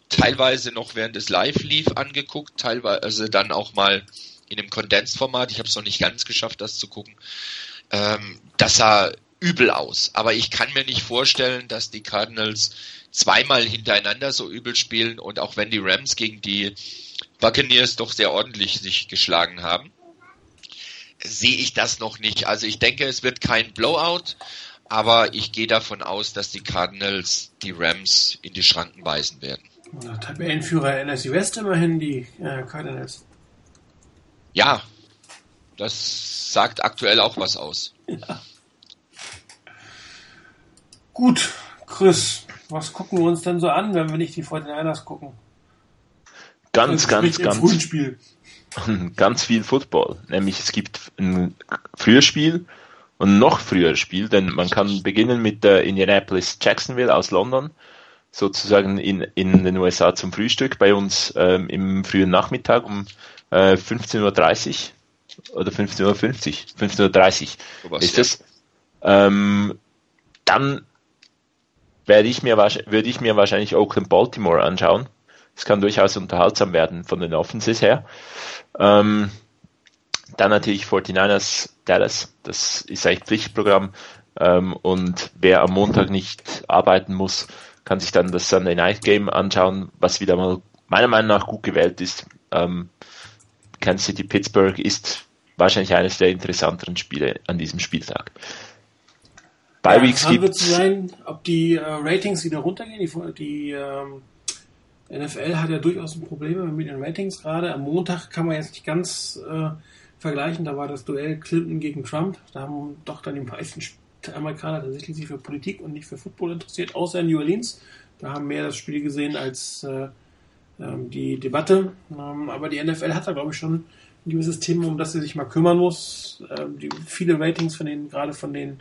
teilweise noch während des Live lief angeguckt, teilweise dann auch mal in einem Condensed-Format. Ich habe es noch nicht ganz geschafft, das zu gucken. Ähm, das sah übel aus. Aber ich kann mir nicht vorstellen, dass die Cardinals zweimal hintereinander so übel spielen und auch wenn die Rams gegen die Buccaneers doch sehr ordentlich sich geschlagen haben, sehe ich das noch nicht. Also ich denke, es wird kein Blowout, aber ich gehe davon aus, dass die Cardinals die Rams in die Schranken weisen werden. Tabellenführer NSC West immerhin die äh, Cardinals. Ja, das sagt aktuell auch was aus. Ja. Gut, Chris, was gucken wir uns denn so an, wenn wir nicht die 49ers gucken? Ganz, also, ganz, ganz. Spiel. Ganz viel Football. Nämlich es gibt ein frühes Spiel und noch früher Spiel, denn man kann beginnen mit der Indianapolis Jacksonville aus London, sozusagen in, in den USA zum Frühstück, bei uns ähm, im frühen Nachmittag um äh, 15.30 Uhr oder 15.50 Uhr, 15.30 Uhr ist es. Ähm, dann werde ich mir, würde ich mir wahrscheinlich Oakland Baltimore anschauen. Es kann durchaus unterhaltsam werden von den Offenses her. Ähm, dann natürlich 49ers Dallas, das ist eigentlich Pflichtprogramm. Ähm, und wer am Montag nicht arbeiten muss, kann sich dann das Sunday Night Game anschauen, was wieder mal meiner Meinung nach gut gewählt ist. Ähm, Kansas City Pittsburgh ist wahrscheinlich eines der interessanteren Spiele an diesem Spieltag. Bei ja, Weeks gibt sein, ob die äh, Ratings wieder runtergehen. Die, die ähm, NFL hat ja durchaus Probleme mit den Ratings gerade. Am Montag kann man jetzt nicht ganz äh, vergleichen. Da war das Duell Clinton gegen Trump. Da haben doch dann die meisten Amerikaner tatsächlich sich für Politik und nicht für Football interessiert, außer in New Orleans. Da haben mehr das Spiel gesehen als äh, ähm, die Debatte. Ähm, aber die NFL hat da, glaube ich, schon ein gewisses Thema, um das sie sich mal kümmern muss. Ähm, die, viele Ratings von den, gerade von den,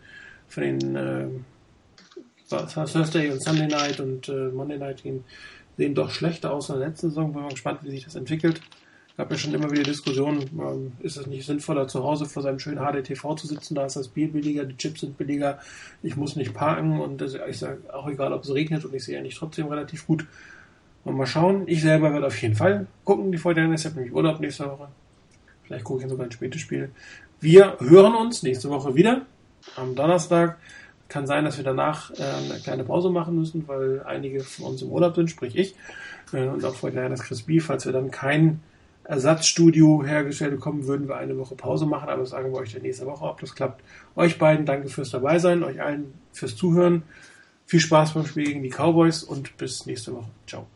von den äh, Thursday und Sunday Night und äh, Monday Night Team sehen doch schlechter aus in der letzten Saison. Bin mal gespannt, wie sich das entwickelt gab ja schon immer wieder Diskussionen, ähm, ist es nicht sinnvoller, zu Hause vor seinem schönen HDTV zu sitzen, da ist das Bier billiger, die Chips sind billiger, ich muss nicht parken und ich sage auch egal, ob es regnet und ich sehe eigentlich trotzdem relativ gut. Und mal schauen, ich selber werde auf jeden Fall gucken, die Vorteile, ich habe nämlich Urlaub nächste Woche. Vielleicht gucke ich sogar ein spätes Spiel. Wir hören uns nächste Woche wieder am Donnerstag. Kann sein, dass wir danach äh, eine kleine Pause machen müssen, weil einige von uns im Urlaub sind, sprich ich. Äh, und auch vorher das Chris B, falls wir dann keinen Ersatzstudio hergestellt bekommen, würden wir eine Woche Pause machen, aber das sagen wir euch dann nächste Woche, ob das klappt. Euch beiden danke fürs dabei sein, euch allen fürs Zuhören. Viel Spaß beim Spiel gegen die Cowboys und bis nächste Woche. Ciao.